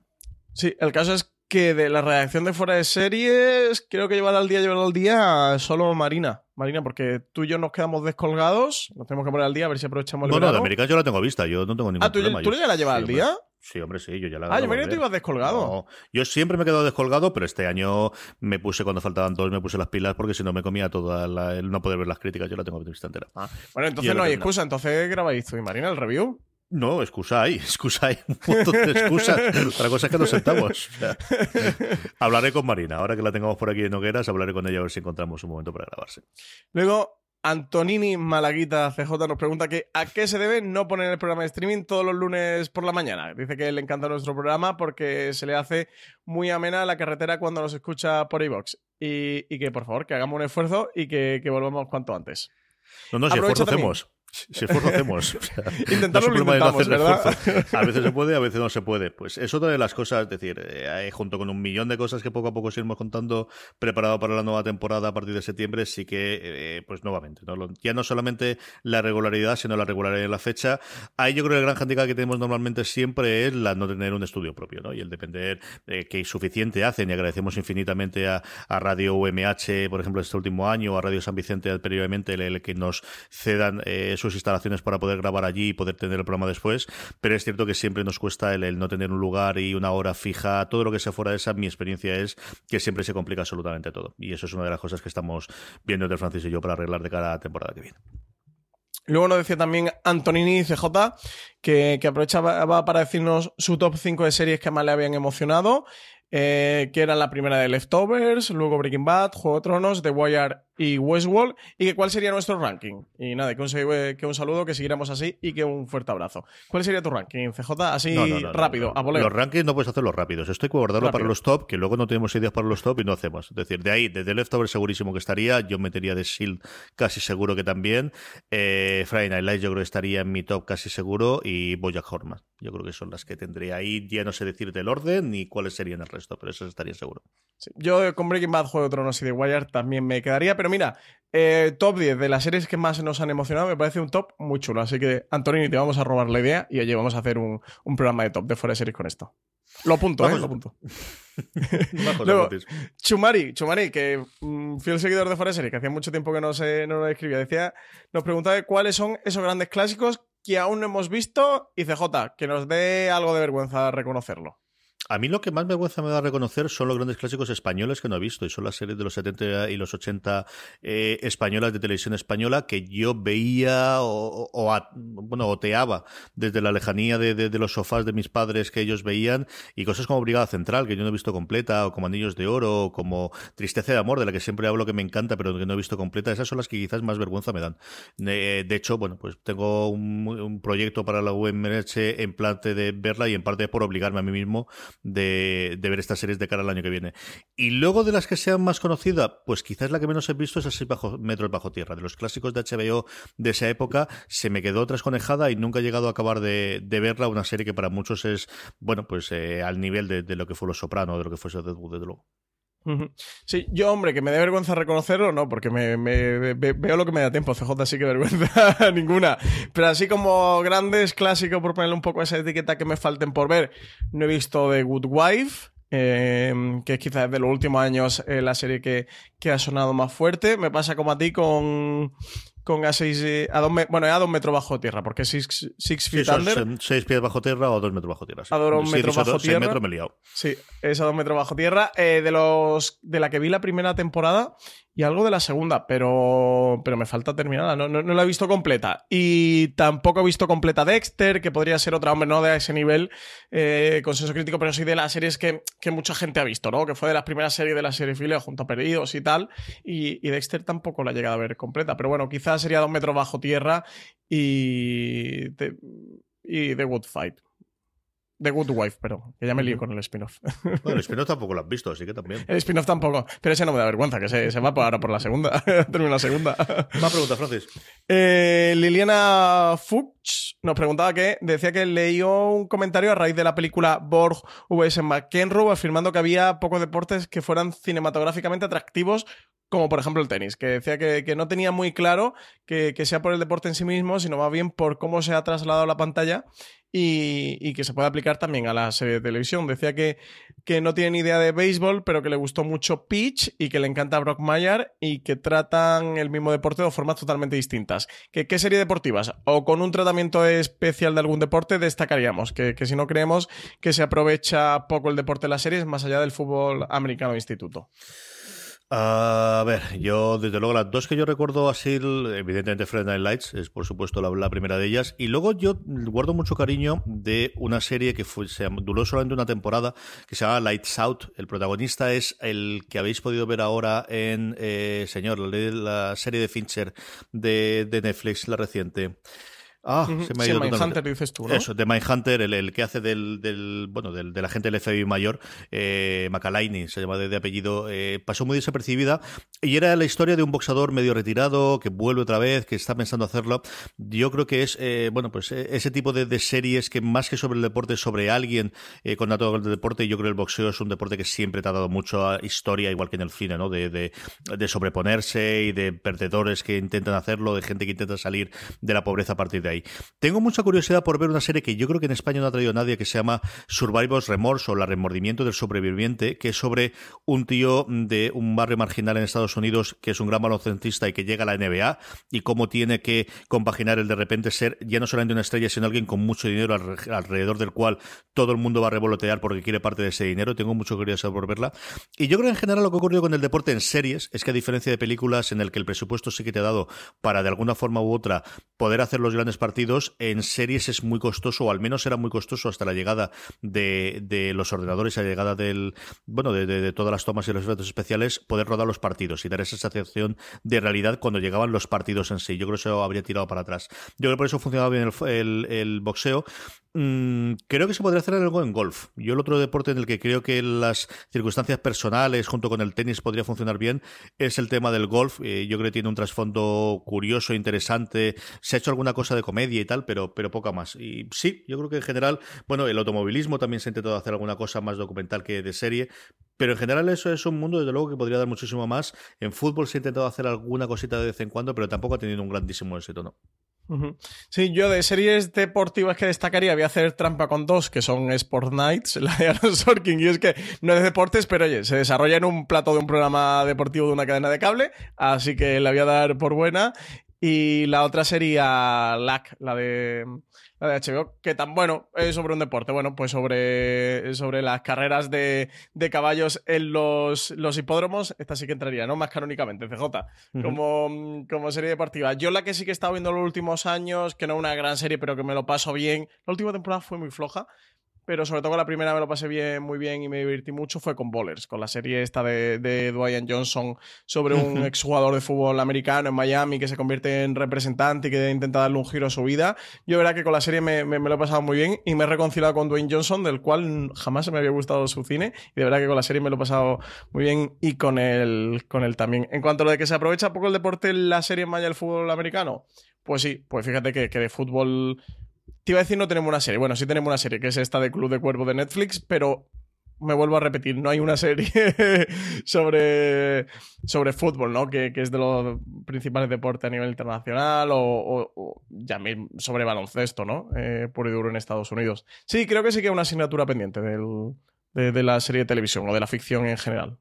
Sí, el caso es que de la redacción de fuera de series, creo que llevar al día, llevar al día solo Marina. Marina, porque tú y yo nos quedamos descolgados, nos tenemos que poner al día a ver si aprovechamos el No, no, de Americans yo la tengo vista, yo no tengo ningún ah, ¿tú, problema. ¿tú ya la llevas al día? Sí, hombre, sí, yo ya la Ah, yo me tú ibas descolgado. No, yo siempre me he quedado descolgado, pero este año me puse, cuando faltaban dos, me puse las pilas porque si no me comía toda la, el no poder ver las críticas, yo la tengo vista entera. Ah, bueno, entonces no hay excusa, entonces grabáis tú y Marina el review. No, excusa hay, excusa hay, un montón de excusas. Otra cosa es que nos sentamos. hablaré con Marina, ahora que la tengamos por aquí en Hogueras, hablaré con ella a ver si encontramos un momento para grabarse. Luego, Antonini Malaguita CJ nos pregunta que a qué se debe no poner el programa de streaming todos los lunes por la mañana. Dice que le encanta nuestro programa porque se le hace muy amena la carretera cuando nos escucha por iVox. Y, y, que por favor que hagamos un esfuerzo y que, que volvamos cuanto antes. No, no, si esfuerzo hacemos. Si esfuerzo hacemos. Intentarlo no intentamos, ¿verdad? A veces se puede, a veces no se puede. Pues es otra de las cosas, es decir, eh, junto con un millón de cosas que poco a poco seguimos contando, preparado para la nueva temporada a partir de septiembre, sí que, eh, pues nuevamente, ¿no? ya no solamente la regularidad, sino la regularidad de la fecha. Ahí yo creo que el gran handicap que tenemos normalmente siempre es la no tener un estudio propio, ¿no? Y el depender de que suficiente hacen, y agradecemos infinitamente a, Radio UMH, por ejemplo, este último año, a Radio San Vicente periódicamente, el, que nos cedan eh, sus instalaciones para poder grabar allí y poder tener el programa después, pero es cierto que siempre nos cuesta el, no tener un lugar y una hora fija, todo lo que sea fuera de esa, mi experiencia es que siempre se complica absolutamente todo. Y eso es una de las cosas que estamos viendo entre Francis y yo para arreglar de cada temporada que viene. Luego nos decía también Antonini CJ que, que aprovechaba para decirnos su top 5 de series que más le habían emocionado. Eh, que era la primera de Leftovers, luego Breaking Bad, Juego de Tronos, The Wire y Westworld, y que cuál sería nuestro ranking. Y nada, que un, que un saludo, que siguiéramos así y que un fuerte abrazo. ¿Cuál sería tu ranking, CJ? Así rápido, a Los rankings no puedes hacerlos rápidos. Esto hay que guardarlo para los top, que luego no tenemos ideas para los top y no hacemos. Es decir, de ahí, desde Leftovers segurísimo que estaría, yo metería de Shield casi seguro que también. Eh, Friday Night Lights yo creo que estaría en mi top casi seguro y Bojack Horseman. Yo creo que son las que tendría ahí. Ya no sé decirte el orden ni cuáles serían el resto, pero eso estaría seguro. Yo con Breaking Bad, Juego de Tronos y The Wire también me quedaría, pero mira, eh, top 10 de las series que más nos han emocionado me parece un top muy chulo. Así que, Antonini, te vamos a robar la idea y oye, vamos a hacer un, programa de top de fuera de series con esto. Lo apunto, ¿eh? Lo apunto. Luego, Chumari, Chumari, que mm, fiel seguidor de fuera de series, que hacía mucho tiempo que no, se, no nos escribía, decía, nos preguntaba cuáles son esos grandes clásicos que aún no hemos visto y CJ, que nos dé algo de vergüenza reconocerlo. A mí lo que más vergüenza me da reconocer son los grandes clásicos españoles que no he visto, y son las series de los 70 y los 80 eh, españolas de televisión española que yo veía o, bueno, oteaba desde la lejanía de, los sofás de mis padres que ellos veían, y cosas como Brigada Central, que yo no he visto completa, o como Anillos de Oro, o como Tristeza de Amor, de la que siempre hablo que me encanta, pero que no he visto completa. Esas son las que quizás más vergüenza me dan. de hecho, bueno, pues tengo un, proyecto para la UMH en plante de verla y en parte por obligarme a mí mismo de, ver estas series de cara al año que viene. Y luego de las que sean más conocidas, pues quizás la que menos he visto es así bajo Metros bajo tierra. De los clásicos de HBO de esa época, se me quedó trasconejada y nunca he llegado a acabar de, verla. Una serie que para muchos es, bueno, pues eh, al nivel de, lo que fue Los Soprano, de lo que fue Deadwood, de luego. Sí, yo, hombre, que me dé vergüenza reconocerlo, no, porque me, veo lo que me da tiempo. CJ sí que vergüenza ninguna. Pero así como grandes clásicos, por ponerle un poco esa etiqueta que me falten por ver, no he visto The Good Wife. Eh, que es quizás de los últimos años eh, la serie que, que ha sonado más fuerte. Me pasa como a ti con con a 6 eh, a dos bueno a dos metros bajo tierra porque 6 feet under 6 pies bajo tierra o 2 metros bajo tierra sí. a 2 metros bajo tierra. metros me he liado. Sí es a 2 metros bajo tierra. Eh, de los de la que vi la primera temporada y algo de la segunda, pero, pero me falta terminarla. No, no, la he visto completa. Y tampoco he visto completa Dexter, que podría ser otra, hombre, no de ese nivel, eh, consenso crítico, pero sí de las series que, que, mucha gente ha visto, ¿no? Que fue de las primeras series de la serie File junto a Perdidos y tal. Y, y, Dexter tampoco la he llegado a ver completa. Pero bueno, quizás sería dos metros bajo tierra y. y The Good Fight. The Good Wife, pero que ya me lío con el spin-off. Bueno, el spin-off tampoco lo has visto, así que también. El spin-off tampoco, pero ese no me da vergüenza, que se, se va ahora por la segunda. Termina la segunda. Más pregunta, Francis. Eh, Liliana Fuchs nos preguntaba que decía que leyó un comentario a raíz de la película Borg vs. McEnroe afirmando que había pocos deportes que fueran cinematográficamente atractivos como por ejemplo el tenis, que decía que, no tenía muy claro que, sea por el deporte en sí mismo, sino más bien por cómo se ha trasladado la pantalla y, que se puede aplicar también a la serie de televisión. Decía que, que no tiene idea de béisbol, pero que le gustó mucho Pitch y que le encanta Brock Mayer y que tratan el mismo deporte de formas totalmente distintas. ¿Qué, qué serie deportivas? O con un tratamiento especial de algún deporte destacaríamos, que, que si no creemos que se aprovecha poco el deporte de las series más allá del fútbol americano instituto. A ver, yo desde luego las dos que yo recuerdo así, evidentemente Friday Night Lights es por supuesto la, primera de ellas y luego yo guardo mucho cariño de una serie que fue, se duró solamente una temporada que se llama Lights Out. El protagonista es el que habéis podido ver ahora en eh, señor la, serie de Fincher de, de Netflix, la reciente. Ah, se me ha ido Mindhunter dices tú, ¿no? Eso, de Mindhunter, el, el que hace del, del bueno, del, del, agente del FBI mayor, eh, Macalaini, se llama de, apellido, eh, pasó muy desapercibida y era la historia de un boxeador medio retirado que vuelve otra vez, que está pensando hacerlo. Yo creo que es, eh, bueno, pues eh, ese tipo de, de, series que más que sobre el deporte, sobre alguien eh, con datos del deporte, yo creo que el boxeo es un deporte que siempre te ha dado mucha historia, igual que en el cine, ¿no? De, de, de sobreponerse y de perdedores que intentan hacerlo, de gente que intenta salir de la pobreza a partir de Tengo mucha curiosidad por ver una serie que yo creo que en España no ha traído nadie, que se llama Survivor's Remorse o La Remordimiento del Sobreviviente, que es sobre un tío de un barrio marginal en Estados Unidos que es un gran baloncestista y que llega a la NBA y cómo tiene que compaginar el de repente ser ya no solamente una estrella, sino alguien con mucho dinero alrededor del cual todo el mundo va a revolotear porque quiere parte de ese dinero. Tengo mucha curiosidad por verla. Y yo creo que en general lo que ha ocurrido con el deporte en series es que a diferencia de películas en el que el presupuesto sí que te ha dado para de alguna forma u otra poder hacer los grandes partidos, en series es muy costoso, o al menos era muy costoso hasta la llegada de, los ordenadores, a la llegada del, bueno, de, todas las tomas y los efectos especiales, poder rodar los partidos y dar esa sensación de realidad cuando llegaban los partidos en sí. Yo creo que eso habría tirado para atrás. Yo creo que por eso funcionaba bien el boxeo. Mm, creo que se podría hacer algo en golf. Yo el otro deporte en el que creo que las circunstancias personales junto con el tenis podría funcionar bien es el tema del golf. Eh, yo creo que tiene un trasfondo curioso, interesante. Se ha hecho alguna cosa de comedia y tal, pero, pero poca más. Y sí, yo creo que en general, bueno, el automovilismo también se ha intentado hacer alguna cosa más documental que de serie, pero en general eso es un mundo, desde luego, que podría dar muchísimo más. En fútbol se ha intentado hacer alguna cosita de vez en cuando, pero tampoco ha tenido un grandísimo éxito, ¿no? Sí, yo de series deportivas que destacaría voy a hacer trampa con dos, que son Sport Nights, la de Aaron Sorkin, y es que no es deportes, pero oye, se desarrolla en un plato de un programa deportivo de una cadena de cable, así que la voy a dar por buena. Y la otra sería LAC, la de la de HBO, que tan bueno, es sobre un deporte, bueno, pues sobre, sobre las carreras de, de caballos en los, los, hipódromos, esta sí que entraría, ¿no? Más canónicamente, CJ, como, como serie deportiva. Yo la que sí que he estado viendo los últimos años, que no es una gran serie, pero que me lo paso bien, la última temporada fue muy floja, pero sobre todo la primera me lo pasé bien, muy bien y me divertí mucho fue con Bowlers, con la serie esta de, de Dwayne Johnson sobre un exjugador de fútbol americano en Miami que se convierte en representante y que intenta darle un giro a su vida. Yo verá que con la serie me, me, lo he pasado muy bien y me he reconciliado con Dwayne Johnson, del cual jamás se me había gustado su cine y de verdad que con la serie me lo he pasado muy bien y con él, con él también. En cuanto a lo de que se aprovecha poco el deporte en la serie en Maya del fútbol americano, pues sí, pues fíjate que, que de fútbol te iba a decir no tenemos una serie. Bueno, sí tenemos una serie, que es esta de Club de Cuervo de Netflix, pero me vuelvo a repetir, no hay una serie sobre, sobre fútbol, ¿no? Que, es de los principales deportes a nivel internacional o, ya sobre baloncesto, ¿no? Eh, puro y duro en Estados Unidos. Sí, creo que sí que es una asignatura pendiente del, de la serie de televisión o de la ficción en general.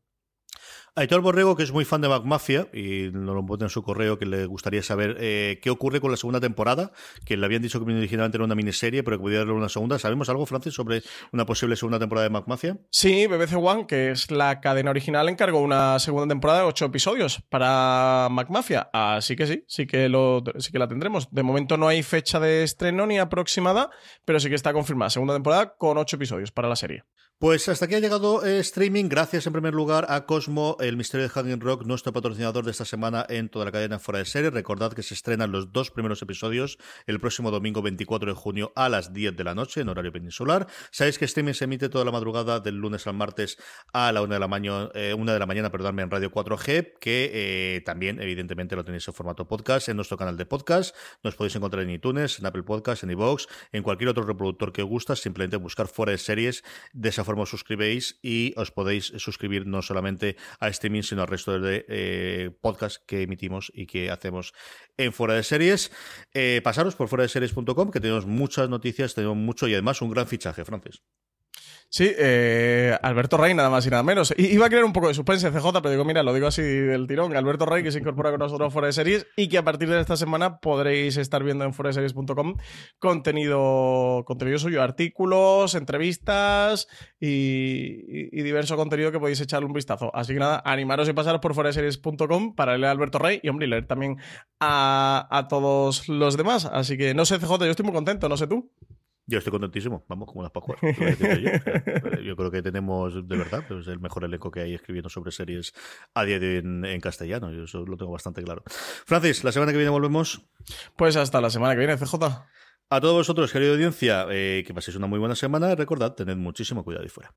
Aitor Borrego, que es muy fan de MacMafia, y nos lo pone en su correo que le gustaría saber eh, qué ocurre con la segunda temporada, que le habían dicho que originalmente era una miniserie, pero que podía darle una segunda. ¿Sabemos algo, Francis, sobre una posible segunda temporada de MacMafia? Sí, BBC One, que es la cadena original, encargó una segunda temporada de ocho episodios para MacMafia. Así que sí, sí que, lo, sí que la tendremos. De momento no hay fecha de estreno ni aproximada, pero sí que está confirmada. Segunda temporada con ocho episodios para la serie. Pues hasta aquí ha llegado streaming. Gracias en primer lugar a Cosmo, el misterio de Hanging Rock, nuestro patrocinador de esta semana en toda la cadena fuera de serie. Recordad que se estrenan los dos primeros episodios el próximo domingo 24 de junio a las 10 de la noche en horario peninsular. Sabéis que streaming se emite toda la madrugada del lunes al martes a la una de la, mañana, eh, una de la mañana perdónme, en Radio 4G, que eh, también evidentemente lo tenéis en formato podcast en nuestro canal de podcast. Nos podéis encontrar en iTunes, en Apple Podcast, en iVoox, en cualquier otro reproductor que gusta. Simplemente buscar fuera de series de esa forma os suscribéis y os podéis suscribir no solamente a streaming, sino al resto de eh, podcasts que emitimos y que hacemos en Fuera de Series. Eh, pasaros por fuera de series.com, que tenemos muchas noticias, tenemos mucho y además un gran fichaje, Francis. Sí, eh, Alberto Rey, nada más y nada menos. iba a crear un poco de suspense CJ, pero digo, mira, lo digo así del tirón. Alberto Rey, que se incorpora con nosotros a Fuera de Series y que a partir de esta semana podréis estar viendo en foreseries.com contenido, contenido suyo, artículos, entrevistas y, diverso contenido que podéis echarle un vistazo. Así que nada, animaros y pasaros por foreseries.com para leer a Alberto Rey y, hombre, leer también a, a todos los demás. Así que no sé, CJ, yo estoy muy contento, no sé tú. Yo estoy contentísimo, vamos, como las Pascuas. Yo. creo que tenemos, de verdad, pues, el mejor elenco que hay escribiendo sobre series a día de hoy en, castellano. Yo eso lo tengo bastante claro. Francis, la semana que viene volvemos. Pues hasta la semana que viene, CJ. A todos vosotros, querida audiencia, eh, que paséis una muy buena semana. Recordad, tened muchísimo cuidado y fuera.